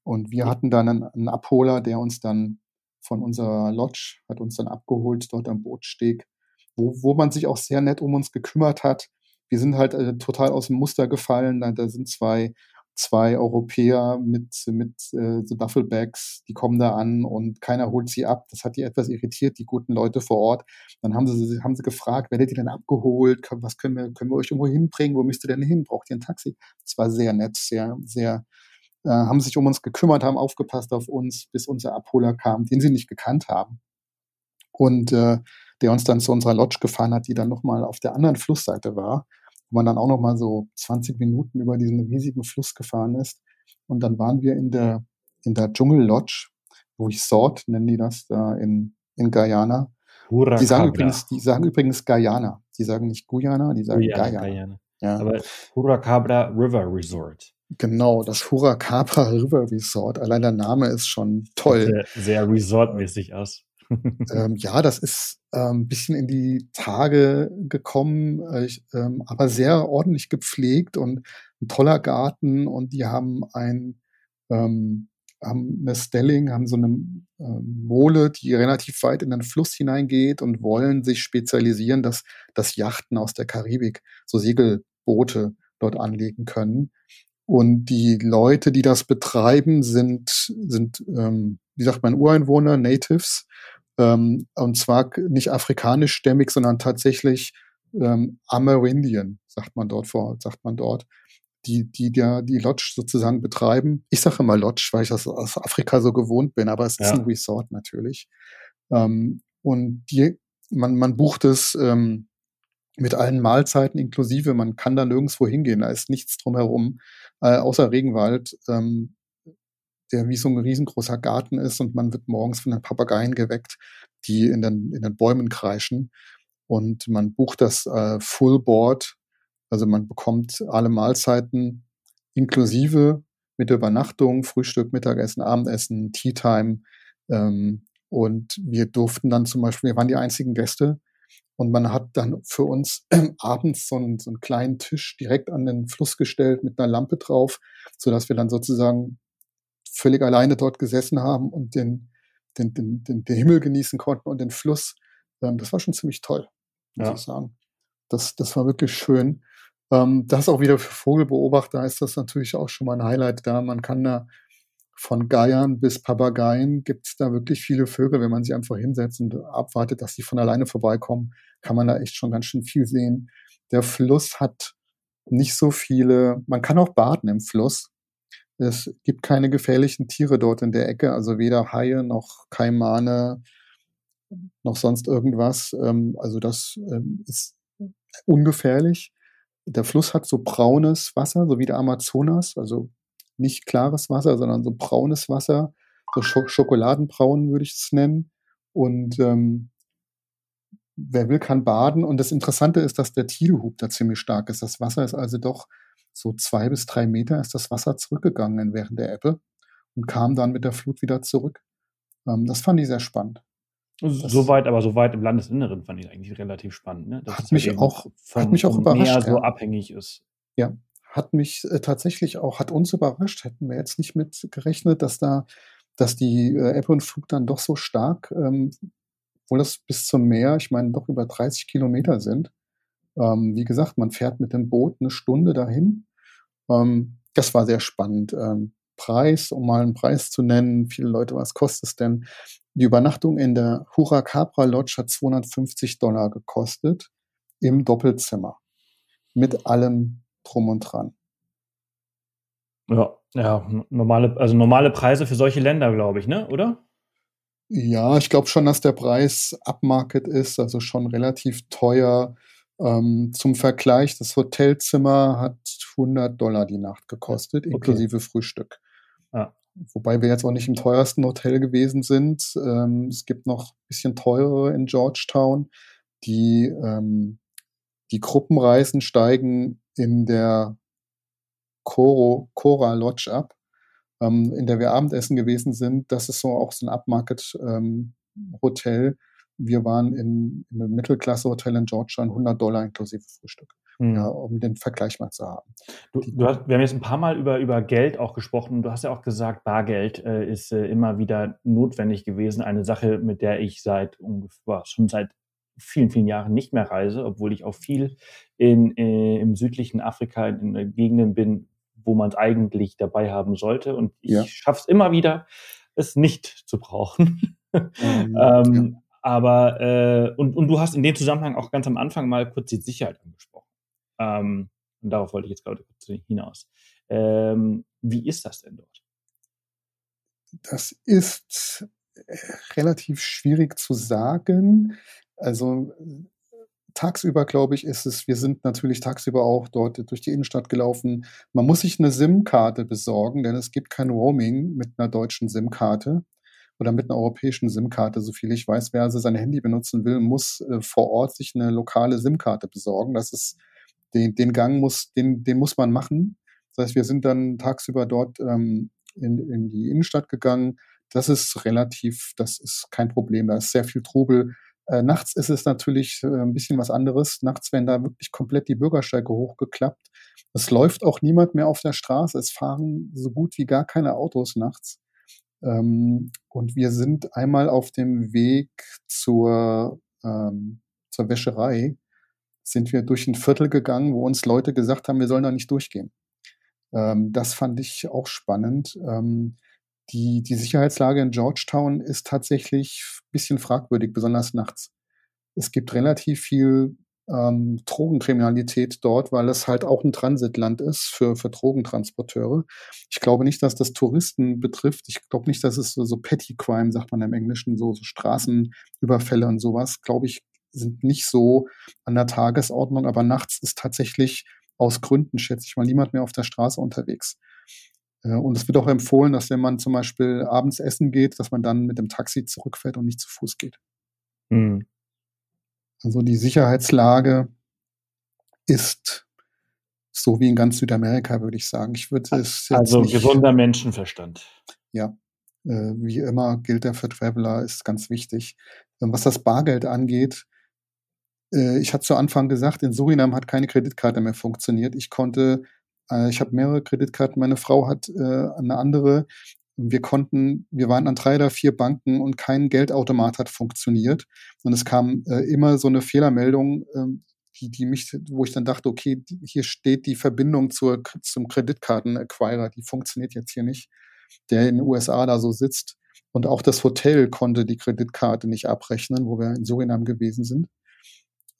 Und wir hatten dann einen, einen Abholer, der uns dann von unserer Lodge, hat uns dann abgeholt dort am Bootsteg, wo, wo man sich auch sehr nett um uns gekümmert hat. Wir sind halt äh, total aus dem Muster gefallen. Da, da sind zwei zwei Europäer mit, mit äh, so Duffelbags, die kommen da an und keiner holt sie ab. Das hat die etwas irritiert, die guten Leute vor Ort. Dann haben sie, haben sie gefragt, werdet ihr denn abgeholt? Was können wir, können wir euch irgendwo hinbringen? Wo müsst ihr denn hin? Braucht ihr ein Taxi? Das war sehr nett, sehr, sehr, äh, haben sich um uns gekümmert, haben aufgepasst auf uns, bis unser Abholer kam, den sie nicht gekannt haben. Und äh, der uns dann zu unserer Lodge gefahren hat, die dann nochmal auf der anderen Flussseite war wo man dann auch noch mal so 20 Minuten über diesen riesigen Fluss gefahren ist. Und dann waren wir in der, in der Dschungel Lodge, wo ich Sort, nennen die das, da in, in Guyana. Die sagen, übrigens, die sagen übrigens Guyana. Die sagen nicht Guyana, die sagen Guyana. Guyana. Guyana.
Ja. Aber Huracabra River Resort.
Genau, das Huracabra River Resort. Allein der Name ist schon toll.
Sehr, sehr resortmäßig aus.
Ähm, ja, das ist ein ähm, bisschen in die Tage gekommen, äh, ich, ähm, aber sehr ordentlich gepflegt und ein toller Garten und die haben ein ähm, haben eine Stelling, haben so eine ähm, Mole, die relativ weit in den Fluss hineingeht und wollen sich spezialisieren, dass, dass Yachten aus der Karibik, so Segelboote dort anlegen können. Und die Leute, die das betreiben, sind, sind ähm, wie sagt man, Ureinwohner, Natives, ähm, und zwar nicht afrikanischstämmig, sondern tatsächlich ähm, Amerindian, sagt man dort vor, sagt man dort, die, die der, die Lodge sozusagen betreiben. Ich sage immer Lodge, weil ich das aus Afrika so gewohnt bin, aber es ja. ist ein Resort natürlich. Ähm, und die, man, man bucht es ähm, mit allen Mahlzeiten inklusive, man kann da nirgendwo hingehen, da ist nichts drumherum, äh, außer Regenwald. Ähm, der wie so ein riesengroßer Garten ist und man wird morgens von den Papageien geweckt, die in den, in den Bäumen kreischen. Und man bucht das äh, Full Board, also man bekommt alle Mahlzeiten inklusive mit Übernachtung, Frühstück, Mittagessen, Abendessen, Tea Time. Ähm, und wir durften dann zum Beispiel, wir waren die einzigen Gäste, und man hat dann für uns abends so einen, so einen kleinen Tisch direkt an den Fluss gestellt mit einer Lampe drauf, so dass wir dann sozusagen völlig alleine dort gesessen haben und den, den, den, den, den Himmel genießen konnten und den Fluss. Ähm, das war schon ziemlich toll, muss ja. ich sagen. Das, das war wirklich schön. Ähm, das auch wieder für Vogelbeobachter ist das natürlich auch schon mal ein Highlight da. Man kann da von Geiern bis Papageien gibt es da wirklich viele Vögel. Wenn man sie einfach hinsetzt und abwartet, dass sie von alleine vorbeikommen, kann man da echt schon ganz schön viel sehen. Der Fluss hat nicht so viele, man kann auch baden im Fluss. Es gibt keine gefährlichen Tiere dort in der Ecke, also weder Haie noch Kaimane noch sonst irgendwas. Ähm, also das ähm, ist ungefährlich. Der Fluss hat so braunes Wasser, so wie der Amazonas, also nicht klares Wasser, sondern so braunes Wasser, so Schokoladenbraun würde ich es nennen. Und ähm, wer will, kann baden. Und das Interessante ist, dass der Tidehub da ziemlich stark ist. Das Wasser ist also doch so zwei bis drei Meter ist das Wasser zurückgegangen während der Ebbe und kam dann mit der Flut wieder zurück. Ähm, das fand ich sehr spannend.
Soweit, aber soweit im Landesinneren fand ich eigentlich relativ spannend. Ne?
Hat, mich halt auch, hat mich auch überrascht. Meer
so abhängig ist.
Ja, hat mich äh, tatsächlich auch, hat uns überrascht. Hätten wir jetzt nicht mit gerechnet, dass da, dass die äh, Ebbe und Flug dann doch so stark, ähm, obwohl das bis zum Meer, ich meine, doch über 30 Kilometer sind. Ähm, wie gesagt, man fährt mit dem Boot eine Stunde dahin. Ähm, das war sehr spannend. Ähm, Preis, um mal einen Preis zu nennen, viele Leute, was kostet es denn? Die Übernachtung in der Hura Capra Lodge hat 250 Dollar gekostet im Doppelzimmer mit allem drum und dran.
Ja, ja, normale, also normale Preise für solche Länder, glaube ich, ne, oder?
Ja, ich glaube schon, dass der Preis upmarket ist, also schon relativ teuer. Ähm, zum Vergleich, das Hotelzimmer hat 100 Dollar die Nacht gekostet, okay. inklusive Frühstück. Ja. Wobei wir jetzt auch nicht im teuersten Hotel gewesen sind. Ähm, es gibt noch ein bisschen teurere in Georgetown. Die, ähm, die Gruppenreisen steigen in der Coro, Cora Lodge ab, ähm, in der wir Abendessen gewesen sind. Das ist so auch so ein Upmarket-Hotel. Wir waren in, in einem Mittelklasse-Hotel in Georgetown, 100 Dollar inklusive Frühstück. Mhm. Ja, um den Vergleich mal zu haben.
Du, du hast, wir haben jetzt ein paar Mal über, über Geld auch gesprochen. Du hast ja auch gesagt, Bargeld äh, ist äh, immer wieder notwendig gewesen. Eine Sache, mit der ich seit ungefähr, schon seit vielen, vielen Jahren nicht mehr reise, obwohl ich auch viel in, äh, im südlichen Afrika in, in Gegenden bin, wo man es eigentlich dabei haben sollte. Und ich ja. schaffe es immer wieder, es nicht zu brauchen. Ähm, ähm, ja. Aber, äh, und, und du hast in dem Zusammenhang auch ganz am Anfang mal kurz die Sicherheit angesprochen. Ähm, und darauf wollte ich jetzt gerade kurz hinaus. Ähm, wie ist das denn dort?
Das ist äh, relativ schwierig zu sagen. Also tagsüber, glaube ich, ist es, wir sind natürlich tagsüber auch dort durch die Innenstadt gelaufen. Man muss sich eine SIM-Karte besorgen, denn es gibt kein Roaming mit einer deutschen SIM-Karte oder mit einer europäischen SIM-Karte, so viel ich weiß. Wer also sein Handy benutzen will, muss äh, vor Ort sich eine lokale SIM-Karte besorgen. Das ist den, den Gang muss, den, den muss man machen. Das heißt, wir sind dann tagsüber dort ähm, in, in die Innenstadt gegangen. Das ist relativ, das ist kein Problem. Da ist sehr viel Trubel. Äh, nachts ist es natürlich äh, ein bisschen was anderes. Nachts werden da wirklich komplett die Bürgersteige hochgeklappt. Es läuft auch niemand mehr auf der Straße. Es fahren so gut wie gar keine Autos nachts. Ähm, und wir sind einmal auf dem Weg zur, ähm, zur Wäscherei, sind wir durch ein Viertel gegangen, wo uns Leute gesagt haben, wir sollen da nicht durchgehen. Ähm, das fand ich auch spannend. Ähm, die, die Sicherheitslage in Georgetown ist tatsächlich ein bisschen fragwürdig, besonders nachts. Es gibt relativ viel ähm, Drogenkriminalität dort, weil es halt auch ein Transitland ist für, für Drogentransporteure. Ich glaube nicht, dass das Touristen betrifft. Ich glaube nicht, dass es so, so Petty Crime, sagt man im Englischen, so, so Straßenüberfälle und sowas, glaube ich, sind nicht so an der Tagesordnung, aber nachts ist tatsächlich aus Gründen, schätze ich mal, niemand mehr auf der Straße unterwegs. Äh, und es wird auch empfohlen, dass wenn man zum Beispiel abends essen geht, dass man dann mit dem Taxi zurückfährt und nicht zu Fuß geht. Mhm. Also die Sicherheitslage ist so wie in ganz Südamerika, würde ich sagen. Ich würde es
also nicht, gesunder Menschenverstand.
Ja, äh, wie immer gilt der für Traveler, ist ganz wichtig. Ähm, was das Bargeld angeht, äh, ich hatte zu Anfang gesagt, in Surinam hat keine Kreditkarte mehr funktioniert. Ich konnte, äh, ich habe mehrere Kreditkarten, meine Frau hat äh, eine andere. Wir konnten, wir waren an drei oder vier Banken und kein Geldautomat hat funktioniert. Und es kam äh, immer so eine Fehlermeldung, äh, die, die mich, wo ich dann dachte, okay, hier steht die Verbindung zur, zum Kreditkarten-Acquirer, die funktioniert jetzt hier nicht, der in den USA da so sitzt. Und auch das Hotel konnte die Kreditkarte nicht abrechnen, wo wir in Surinam gewesen sind.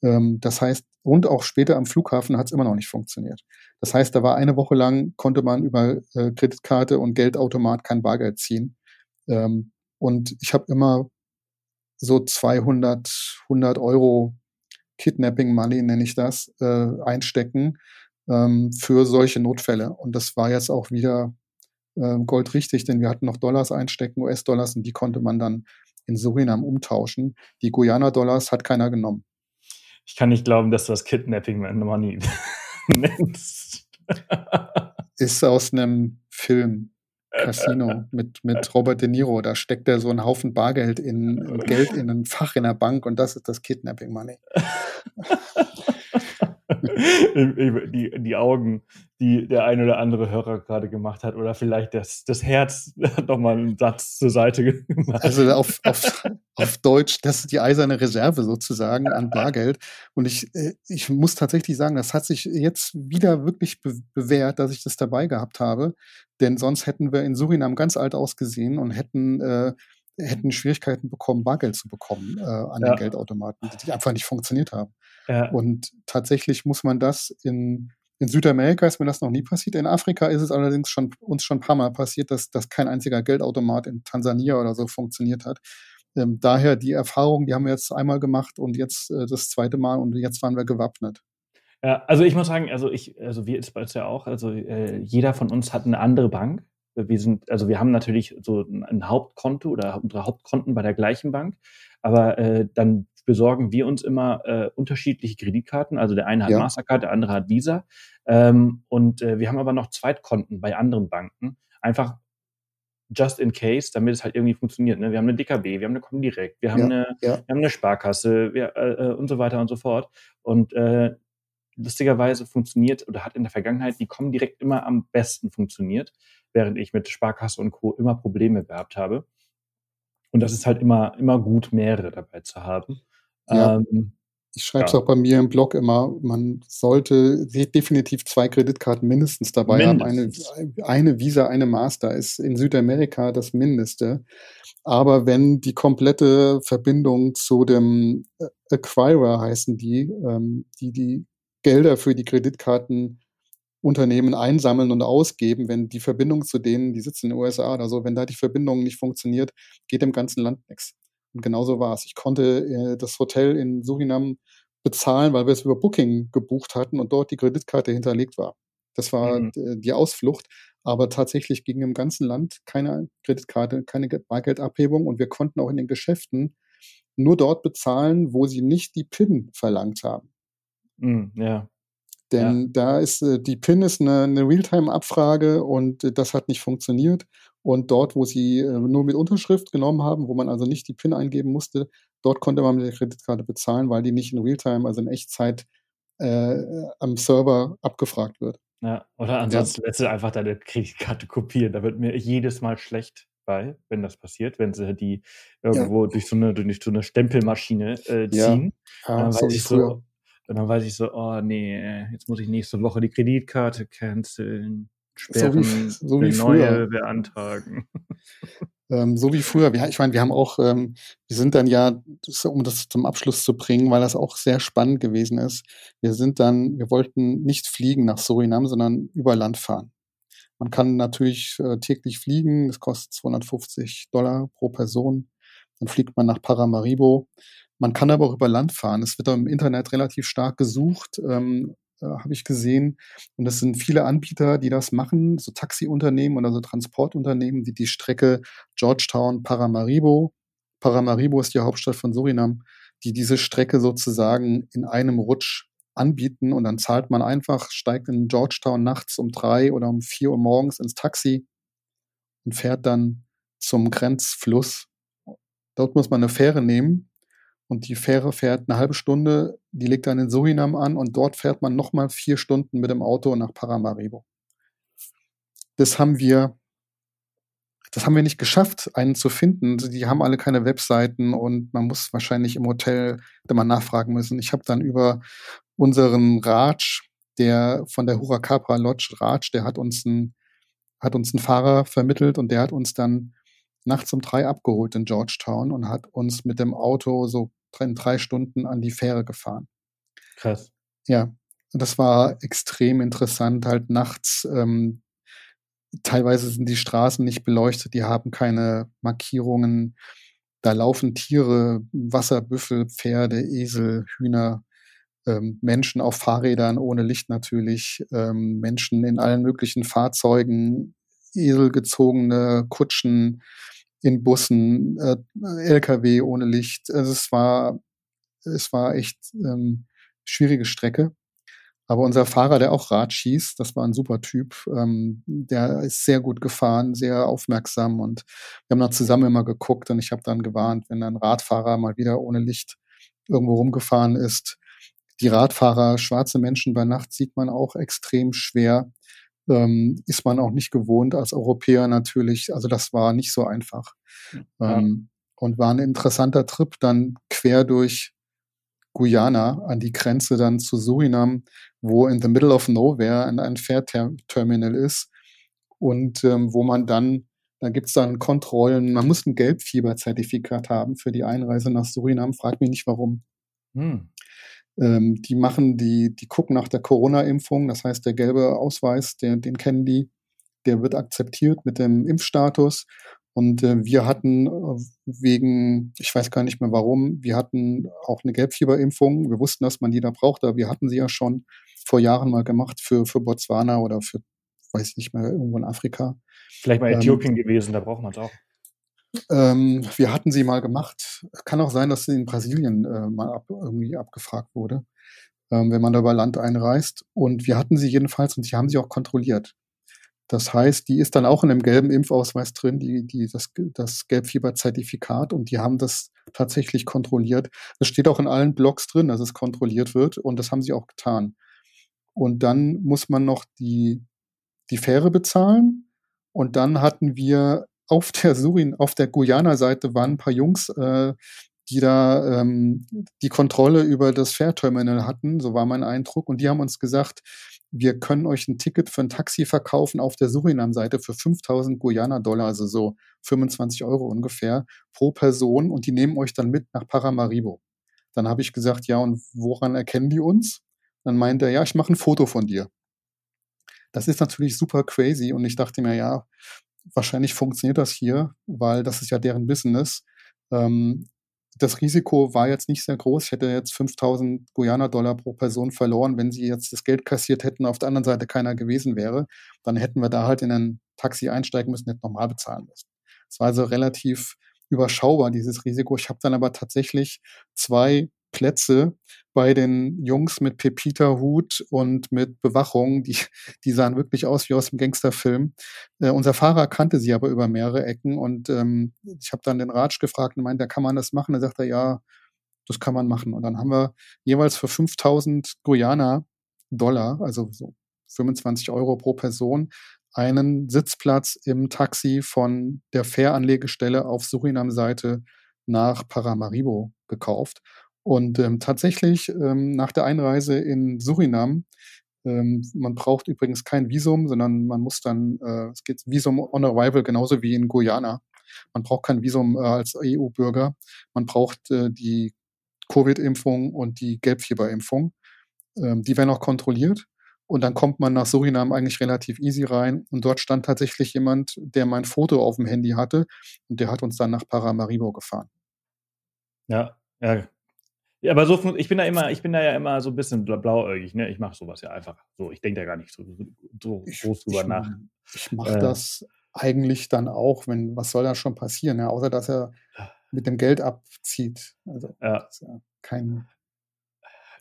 Ähm, das heißt, und auch später am Flughafen hat es immer noch nicht funktioniert. Das heißt, da war eine Woche lang, konnte man über äh, Kreditkarte und Geldautomat kein Bargeld ziehen. Ähm, und ich habe immer so 200, 100 Euro Kidnapping Money, nenne ich das, äh, einstecken ähm, für solche Notfälle. Und das war jetzt auch wieder goldrichtig, denn wir hatten noch Dollars einstecken, US-Dollars, und die konnte man dann in Surinam umtauschen. Die Guyana-Dollars hat keiner genommen.
Ich kann nicht glauben, dass du das Kidnapping Money nennst.
Ist aus einem Film. Casino mit, mit Robert De Niro. Da steckt er so einen Haufen Bargeld in, Geld in ein Fach in der Bank und das ist das Kidnapping Money.
die, die Augen, die der ein oder andere Hörer gerade gemacht hat, oder vielleicht das, das Herz hat nochmal einen Satz zur Seite
gemacht. Also auf, auf, auf Deutsch, das ist die eiserne Reserve sozusagen an Bargeld. Und ich, äh, ich muss tatsächlich sagen, das hat sich jetzt wieder wirklich be bewährt, dass ich das dabei gehabt habe. Denn sonst hätten wir in Surinam ganz alt ausgesehen und hätten äh, hätten Schwierigkeiten bekommen, Bargeld zu bekommen äh, an ja. den Geldautomaten, die einfach nicht funktioniert haben. Ja. Und tatsächlich muss man das in, in Südamerika ist mir das noch nie passiert. In Afrika ist es allerdings schon uns schon ein paar Mal passiert, dass, dass kein einziger Geldautomat in Tansania oder so funktioniert hat. Ähm, daher die Erfahrung, die haben wir jetzt einmal gemacht und jetzt äh, das zweite Mal und jetzt waren wir gewappnet.
Ja, also ich muss sagen, also ich, also wir ist ja auch, also äh, jeder von uns hat eine andere Bank wir sind, also wir haben natürlich so ein Hauptkonto oder unsere Hauptkonten bei der gleichen Bank, aber äh, dann besorgen wir uns immer äh, unterschiedliche Kreditkarten. Also der eine hat ja. Mastercard, der andere hat Visa. Ähm, und äh, wir haben aber noch Zweitkonten bei anderen Banken. Einfach just in case, damit es halt irgendwie funktioniert. Ne? Wir haben eine DKB, wir haben eine Comdirect, wir haben, ja, eine, ja. wir haben eine Sparkasse wir, äh, äh, und so weiter und so fort. Und äh, lustigerweise funktioniert oder hat in der Vergangenheit die Comdirect immer am besten funktioniert während ich mit Sparkasse und Co. immer Probleme gehabt habe. Und das ist halt immer, immer gut, mehrere dabei zu haben.
Ja. Ähm, ich schreibe es ja. auch bei mir im Blog immer, man sollte definitiv zwei Kreditkarten mindestens dabei mindestens. haben. Eine, eine Visa, eine Master ist in Südamerika das Mindeste. Aber wenn die komplette Verbindung zu dem äh, Acquirer heißen die, ähm, die die Gelder für die Kreditkarten Unternehmen einsammeln und ausgeben, wenn die Verbindung zu denen, die sitzen in den USA oder so, wenn da die Verbindung nicht funktioniert, geht im ganzen Land nichts. Und genauso war es. Ich konnte äh, das Hotel in Surinam bezahlen, weil wir es über Booking gebucht hatten und dort die Kreditkarte hinterlegt war. Das war mhm. die Ausflucht. Aber tatsächlich ging im ganzen Land keine Kreditkarte, keine Bargeldabhebung und wir konnten auch in den Geschäften nur dort bezahlen, wo sie nicht die PIN verlangt haben.
Mhm, ja.
Denn ja. da ist äh, die PIN ist eine, eine Realtime-Abfrage und äh, das hat nicht funktioniert. Und dort, wo sie äh, nur mit Unterschrift genommen haben, wo man also nicht die PIN eingeben musste, dort konnte man mit der Kreditkarte bezahlen, weil die nicht in Realtime, also in Echtzeit äh, am Server abgefragt wird.
Ja, oder ansonsten ja. lässt du einfach deine Kreditkarte kopieren. Da wird mir jedes Mal schlecht bei, wenn das passiert, wenn sie die irgendwo ja. durch, so eine, durch so eine Stempelmaschine äh, ziehen. Ja, ja dann weiß ich so, und dann weiß ich so, oh nee, jetzt muss ich nächste Woche die Kreditkarte canceln, sperren, so wie, so wie neue beantragen.
Ähm, so wie früher. Ich meine, wir haben auch, ähm, wir sind dann ja, um das zum Abschluss zu bringen, weil das auch sehr spannend gewesen ist. Wir sind dann, wir wollten nicht fliegen nach Surinam, sondern über Land fahren. Man kann natürlich äh, täglich fliegen, das kostet 250 Dollar pro Person. Dann fliegt man nach Paramaribo. Man kann aber auch über Land fahren. Es wird im Internet relativ stark gesucht, ähm, äh, habe ich gesehen. Und es sind viele Anbieter, die das machen, so Taxiunternehmen oder so Transportunternehmen, die die Strecke Georgetown, Paramaribo, Paramaribo ist die Hauptstadt von Surinam, die diese Strecke sozusagen in einem Rutsch anbieten und dann zahlt man einfach, steigt in Georgetown nachts um drei oder um vier Uhr morgens ins Taxi und fährt dann zum Grenzfluss. Dort muss man eine Fähre nehmen und die Fähre fährt eine halbe Stunde, die legt dann in Surinam an und dort fährt man nochmal vier Stunden mit dem Auto nach Paramaribo. Das haben wir, das haben wir nicht geschafft, einen zu finden. Die haben alle keine Webseiten und man muss wahrscheinlich im Hotel immer nachfragen müssen. Ich habe dann über unseren Raj, der von der Hurakapra Lodge Raj, der hat uns ein, hat uns einen Fahrer vermittelt und der hat uns dann nachts um drei abgeholt in Georgetown und hat uns mit dem Auto so in drei Stunden an die Fähre gefahren.
Krass.
Ja, das war extrem interessant, halt nachts. Ähm, teilweise sind die Straßen nicht beleuchtet, die haben keine Markierungen. Da laufen Tiere, Wasserbüffel, Pferde, Esel, Hühner, ähm, Menschen auf Fahrrädern ohne Licht natürlich, ähm, Menschen in allen möglichen Fahrzeugen, eselgezogene Kutschen in Bussen, äh, LKW ohne Licht. Also es war, es war echt ähm, schwierige Strecke. Aber unser Fahrer, der auch Rad schießt, das war ein super Typ, ähm, der ist sehr gut gefahren, sehr aufmerksam und wir haben dann zusammen immer geguckt und ich habe dann gewarnt, wenn ein Radfahrer mal wieder ohne Licht irgendwo rumgefahren ist. Die Radfahrer, schwarze Menschen bei Nacht sieht man auch extrem schwer, ähm, ist man auch nicht gewohnt als Europäer natürlich. Also das war nicht so einfach. Ja. Ähm, und war ein interessanter Trip dann quer durch Guyana an die Grenze dann zu Surinam, wo in the middle of nowhere ein, ein Fährterminal ist und ähm, wo man dann, da gibt's dann Kontrollen, man muss ein Gelbfieberzertifikat haben für die Einreise nach Surinam, frag mich nicht warum. Hm. Ähm, die machen die, die gucken nach der Corona-Impfung, das heißt der gelbe Ausweis, der, den kennen die, der wird akzeptiert mit dem Impfstatus und äh, wir hatten äh, wegen, ich weiß gar nicht mehr warum, wir hatten auch eine Gelbfieberimpfung. Wir wussten, dass man die da braucht, aber wir hatten sie ja schon vor Jahren mal gemacht für, für Botswana oder für, weiß ich nicht mehr, irgendwo in Afrika.
Vielleicht mal ähm, Äthiopien ähm, gewesen, da braucht man es auch.
Ähm, wir hatten sie mal gemacht. Kann auch sein, dass sie in Brasilien äh, mal ab, irgendwie abgefragt wurde, ähm, wenn man da über Land einreist. Und wir hatten sie jedenfalls und sie haben sie auch kontrolliert. Das heißt, die ist dann auch in einem gelben Impfausweis drin, die, die, das, das Gelbfieberzertifikat und die haben das tatsächlich kontrolliert. Das steht auch in allen Blogs drin, dass es kontrolliert wird und das haben sie auch getan. Und dann muss man noch die, die Fähre bezahlen und dann hatten wir auf der Surin, auf der Guyana-Seite waren ein paar Jungs, äh, die da ähm, die Kontrolle über das Fährterminal hatten, so war mein Eindruck, und die haben uns gesagt, wir können euch ein Ticket für ein Taxi verkaufen auf der Surinam-Seite für 5000 Guyana-Dollar, also so 25 Euro ungefähr pro Person und die nehmen euch dann mit nach Paramaribo. Dann habe ich gesagt, ja, und woran erkennen die uns? Dann meint er, ja, ich mache ein Foto von dir. Das ist natürlich super crazy und ich dachte mir, ja, wahrscheinlich funktioniert das hier, weil das ist ja deren Business. Ähm, das Risiko war jetzt nicht sehr groß. Ich hätte jetzt 5000 Guyana-Dollar pro Person verloren, wenn sie jetzt das Geld kassiert hätten, auf der anderen Seite keiner gewesen wäre. Dann hätten wir da halt in ein Taxi einsteigen müssen, hätten normal bezahlen müssen. Es war also relativ überschaubar, dieses Risiko. Ich habe dann aber tatsächlich zwei Plätze bei den Jungs mit Pepita-Hut und mit Bewachung. Die, die sahen wirklich aus wie aus dem Gangsterfilm. Äh, unser Fahrer kannte sie aber über mehrere Ecken und ähm, ich habe dann den Ratsch gefragt und meinte, kann man das machen? Er, ja, das kann man machen. Und dann haben wir jeweils für 5000 Guyana Dollar, also so 25 Euro pro Person, einen Sitzplatz im Taxi von der Fähranlegestelle auf Surinam-Seite nach Paramaribo gekauft. Und ähm, tatsächlich ähm, nach der Einreise in Surinam, ähm, man braucht übrigens kein Visum, sondern man muss dann, äh, es geht Visum on Arrival genauso wie in Guyana. Man braucht kein Visum äh, als EU-Bürger. Man braucht äh, die Covid-Impfung und die Gelbfieberimpfung. Ähm, die werden auch kontrolliert. Und dann kommt man nach Surinam eigentlich relativ easy rein. Und dort stand tatsächlich jemand, der mein Foto auf dem Handy hatte. Und der hat uns dann nach Paramaribo gefahren.
Ja, ja, ja, aber so, ich bin da immer, ich bin da ja immer so ein bisschen blauäugig, ne? Ich mache sowas ja einfach so. Ich denke da gar nicht so, so groß drüber
ich,
nach.
Ich mache äh, das eigentlich dann auch, wenn, was soll da schon passieren, ja? außer dass er mit dem Geld abzieht. Also ja. ja kein.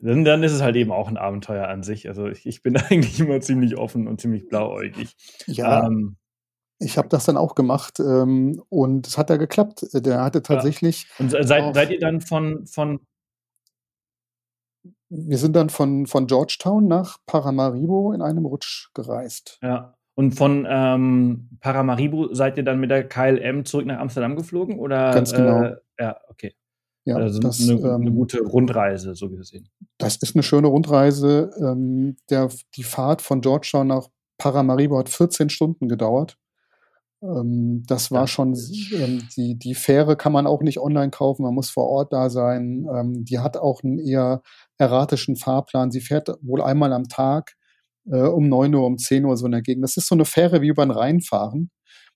Dann, dann, ist es halt eben auch ein Abenteuer an sich. Also ich, ich bin eigentlich immer ziemlich offen und ziemlich blauäugig.
Ja. Ähm, ich habe das dann auch gemacht ähm, und es hat ja geklappt. Der hatte tatsächlich.
Ja. Und seid, seid ihr dann von, von
wir sind dann von, von Georgetown nach Paramaribo in einem Rutsch gereist.
Ja. Und von ähm, Paramaribo seid ihr dann mit der KLM zurück nach Amsterdam geflogen? Oder,
Ganz genau.
Äh, ja, okay. Ja, also das, eine, ähm, eine, gute Rundreise, so gesehen.
Das ist eine schöne Rundreise. Ähm, der, die Fahrt von Georgetown nach Paramaribo hat 14 Stunden gedauert. Ähm, das war schon, ähm, die, die Fähre kann man auch nicht online kaufen, man muss vor Ort da sein. Ähm, die hat auch einen eher erratischen Fahrplan. Sie fährt wohl einmal am Tag äh, um 9 Uhr, um 10 Uhr so in der Gegend. Das ist so eine Fähre wie über den Rhein fahren.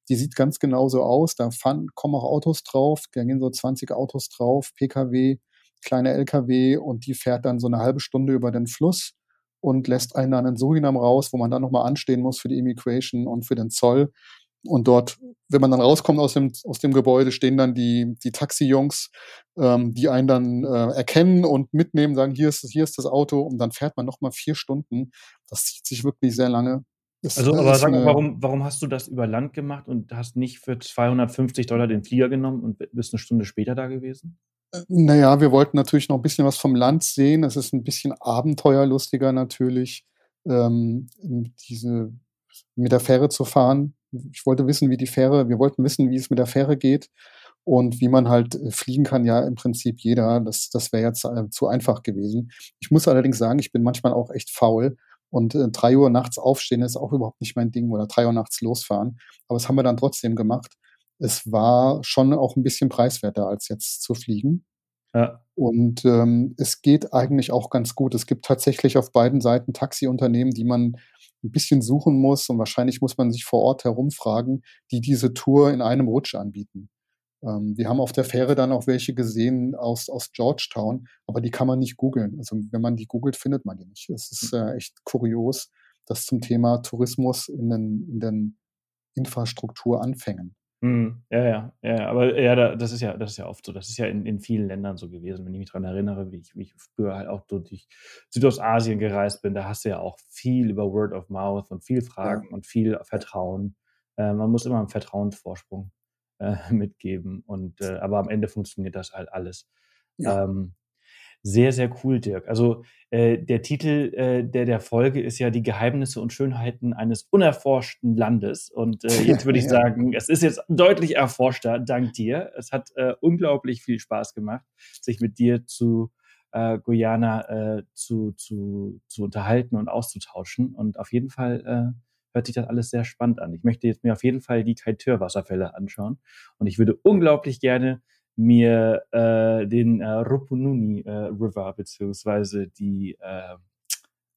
Die sieht ganz genauso aus. Da fahren, kommen auch Autos drauf. Da gehen so 20 Autos drauf, Pkw, kleine Lkw und die fährt dann so eine halbe Stunde über den Fluss und lässt einen dann in Surinam raus, wo man dann nochmal anstehen muss für die Immigration und für den Zoll. Und dort, wenn man dann rauskommt aus dem, aus dem Gebäude, stehen dann die, die Taxi-Jungs, ähm, die einen dann äh, erkennen und mitnehmen, sagen, hier ist, hier ist das Auto und dann fährt man nochmal vier Stunden. Das zieht sich wirklich sehr lange.
Das, also, aber sag mal, warum, warum hast du das über Land gemacht und hast nicht für 250 Dollar den Flieger genommen und bist eine Stunde später da gewesen?
Äh, naja, wir wollten natürlich noch ein bisschen was vom Land sehen. Es ist ein bisschen abenteuerlustiger natürlich, ähm, diese, mit der Fähre zu fahren ich wollte wissen, wie die Fähre, wir wollten wissen, wie es mit der Fähre geht und wie man halt äh, fliegen kann, ja im Prinzip jeder. Das, das wäre jetzt äh, zu einfach gewesen. Ich muss allerdings sagen, ich bin manchmal auch echt faul und äh, drei Uhr nachts aufstehen ist auch überhaupt nicht mein Ding oder drei Uhr nachts losfahren. Aber das haben wir dann trotzdem gemacht. Es war schon auch ein bisschen preiswerter als jetzt zu fliegen. Ja. Und ähm, es geht eigentlich auch ganz gut. Es gibt tatsächlich auf beiden Seiten Taxiunternehmen, die man ein bisschen suchen muss und wahrscheinlich muss man sich vor Ort herumfragen, die diese Tour in einem Rutsch anbieten. Ähm, wir haben auf der Fähre dann auch welche gesehen aus, aus Georgetown, aber die kann man nicht googeln. Also wenn man die googelt, findet man die nicht. Es ist äh, echt kurios, dass zum Thema Tourismus in den, in den Infrastrukturanfängen
Mhm. Ja, ja, ja, aber ja, da, das ist ja, das ist ja oft so. Das ist ja in, in vielen Ländern so gewesen, wenn ich mich daran erinnere, wie ich, wie ich früher halt auch durch Südostasien gereist bin. Da hast du ja auch viel über Word of Mouth und viel Fragen ja. und viel Vertrauen. Äh, man muss immer einen Vertrauensvorsprung äh, mitgeben. Und äh, aber am Ende funktioniert das halt alles. Ja. Ähm, sehr, sehr cool, Dirk. Also äh, der Titel äh, der, der Folge ist ja die Geheimnisse und Schönheiten eines unerforschten Landes. Und äh, jetzt würde ich ja. sagen, es ist jetzt deutlich erforschter, dank dir. Es hat äh, unglaublich viel Spaß gemacht, sich mit dir zu äh, Guyana äh, zu, zu, zu unterhalten und auszutauschen. Und auf jeden Fall äh, hört sich das alles sehr spannend an. Ich möchte jetzt mir auf jeden Fall die Kaiteur-Wasserfälle anschauen. Und ich würde unglaublich gerne mir äh, den äh, Rupununi äh, River beziehungsweise die äh,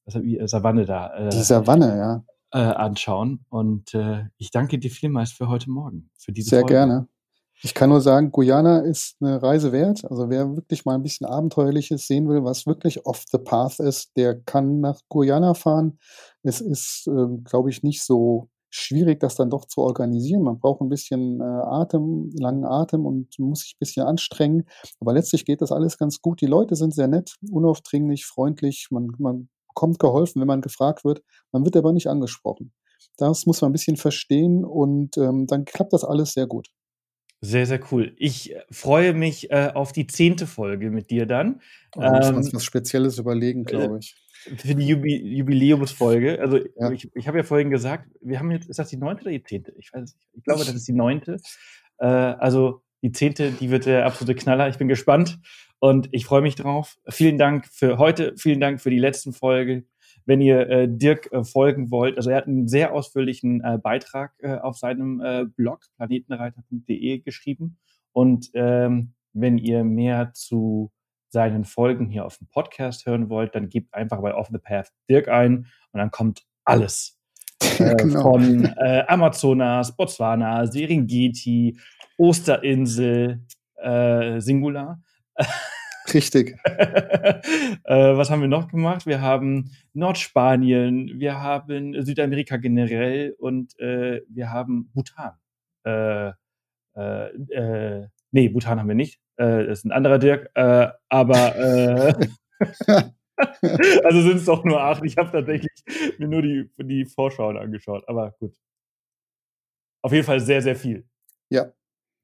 was hab ich, äh, Savanne da
äh, die Savanne ja.
äh, anschauen. Und äh, ich danke dir vielmals für heute Morgen für diese
sehr Folge. gerne. Ich kann nur sagen Guyana ist eine Reise wert. Also wer wirklich mal ein bisschen abenteuerliches sehen will was wirklich off the path ist der kann nach Guyana fahren. Es ist äh, glaube ich nicht so schwierig, das dann doch zu organisieren. Man braucht ein bisschen äh, Atem, langen Atem und muss sich ein bisschen anstrengen. Aber letztlich geht das alles ganz gut. Die Leute sind sehr nett, unaufdringlich, freundlich. Man, man bekommt geholfen, wenn man gefragt wird. Man wird aber nicht angesprochen. Das muss man ein bisschen verstehen und ähm, dann klappt das alles sehr gut.
Sehr, sehr cool. Ich äh, freue mich äh, auf die zehnte Folge mit dir dann.
Da muss man ähm, was Spezielles überlegen, glaube ich
für die Jubi Jubiläumsfolge. Also ja. ich, ich habe ja vorhin gesagt, wir haben jetzt, ist das die neunte oder die zehnte? Ich weiß nicht. Ich glaube, das ist die neunte. Äh, also die zehnte, die wird der absolute Knaller. Ich bin gespannt und ich freue mich drauf. Vielen Dank für heute, vielen Dank für die letzten Folge. Wenn ihr äh, Dirk äh, folgen wollt, also er hat einen sehr ausführlichen äh, Beitrag äh, auf seinem äh, Blog planetenreiter.de geschrieben. Und ähm, wenn ihr mehr zu seinen Folgen hier auf dem Podcast hören wollt, dann gebt einfach bei Off the Path Dirk ein und dann kommt alles. Äh, genau. Von äh, Amazonas, Botswana, Serengeti, Osterinsel, äh, Singular.
Richtig.
äh, was haben wir noch gemacht? Wir haben Nordspanien, wir haben Südamerika generell und äh, wir haben Bhutan. Äh, äh, äh, nee, Bhutan haben wir nicht. Äh, das ist ein anderer Dirk, äh, aber also sind es doch nur acht. Ich habe tatsächlich mir nur die, die Vorschauen angeschaut, aber gut. Auf jeden Fall sehr, sehr viel.
Ja.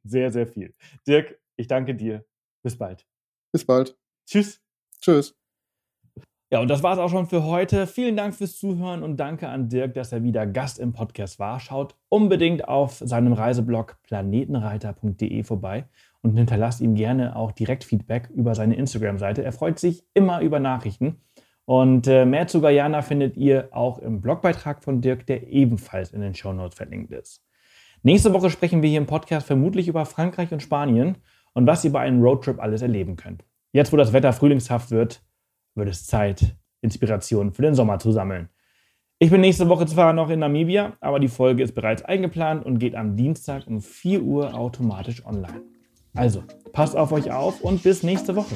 Sehr, sehr viel. Dirk, ich danke dir. Bis bald.
Bis bald.
Tschüss.
Tschüss.
Ja, und das war es auch schon für heute. Vielen Dank fürs Zuhören und danke an Dirk, dass er wieder Gast im Podcast war. Schaut unbedingt auf seinem Reiseblog planetenreiter.de vorbei und hinterlasst ihm gerne auch direkt Feedback über seine Instagram-Seite. Er freut sich immer über Nachrichten. Und äh, mehr zu Guyana findet ihr auch im Blogbeitrag von Dirk, der ebenfalls in den Shownotes verlinkt ist. Nächste Woche sprechen wir hier im Podcast vermutlich über Frankreich und Spanien und was ihr bei einem Roadtrip alles erleben könnt. Jetzt, wo das Wetter frühlingshaft wird, wird es Zeit, Inspiration für den Sommer zu sammeln. Ich bin nächste Woche zwar noch in Namibia, aber die Folge ist bereits eingeplant und geht am Dienstag um 4 Uhr automatisch online. Also, passt auf euch auf und bis nächste Woche.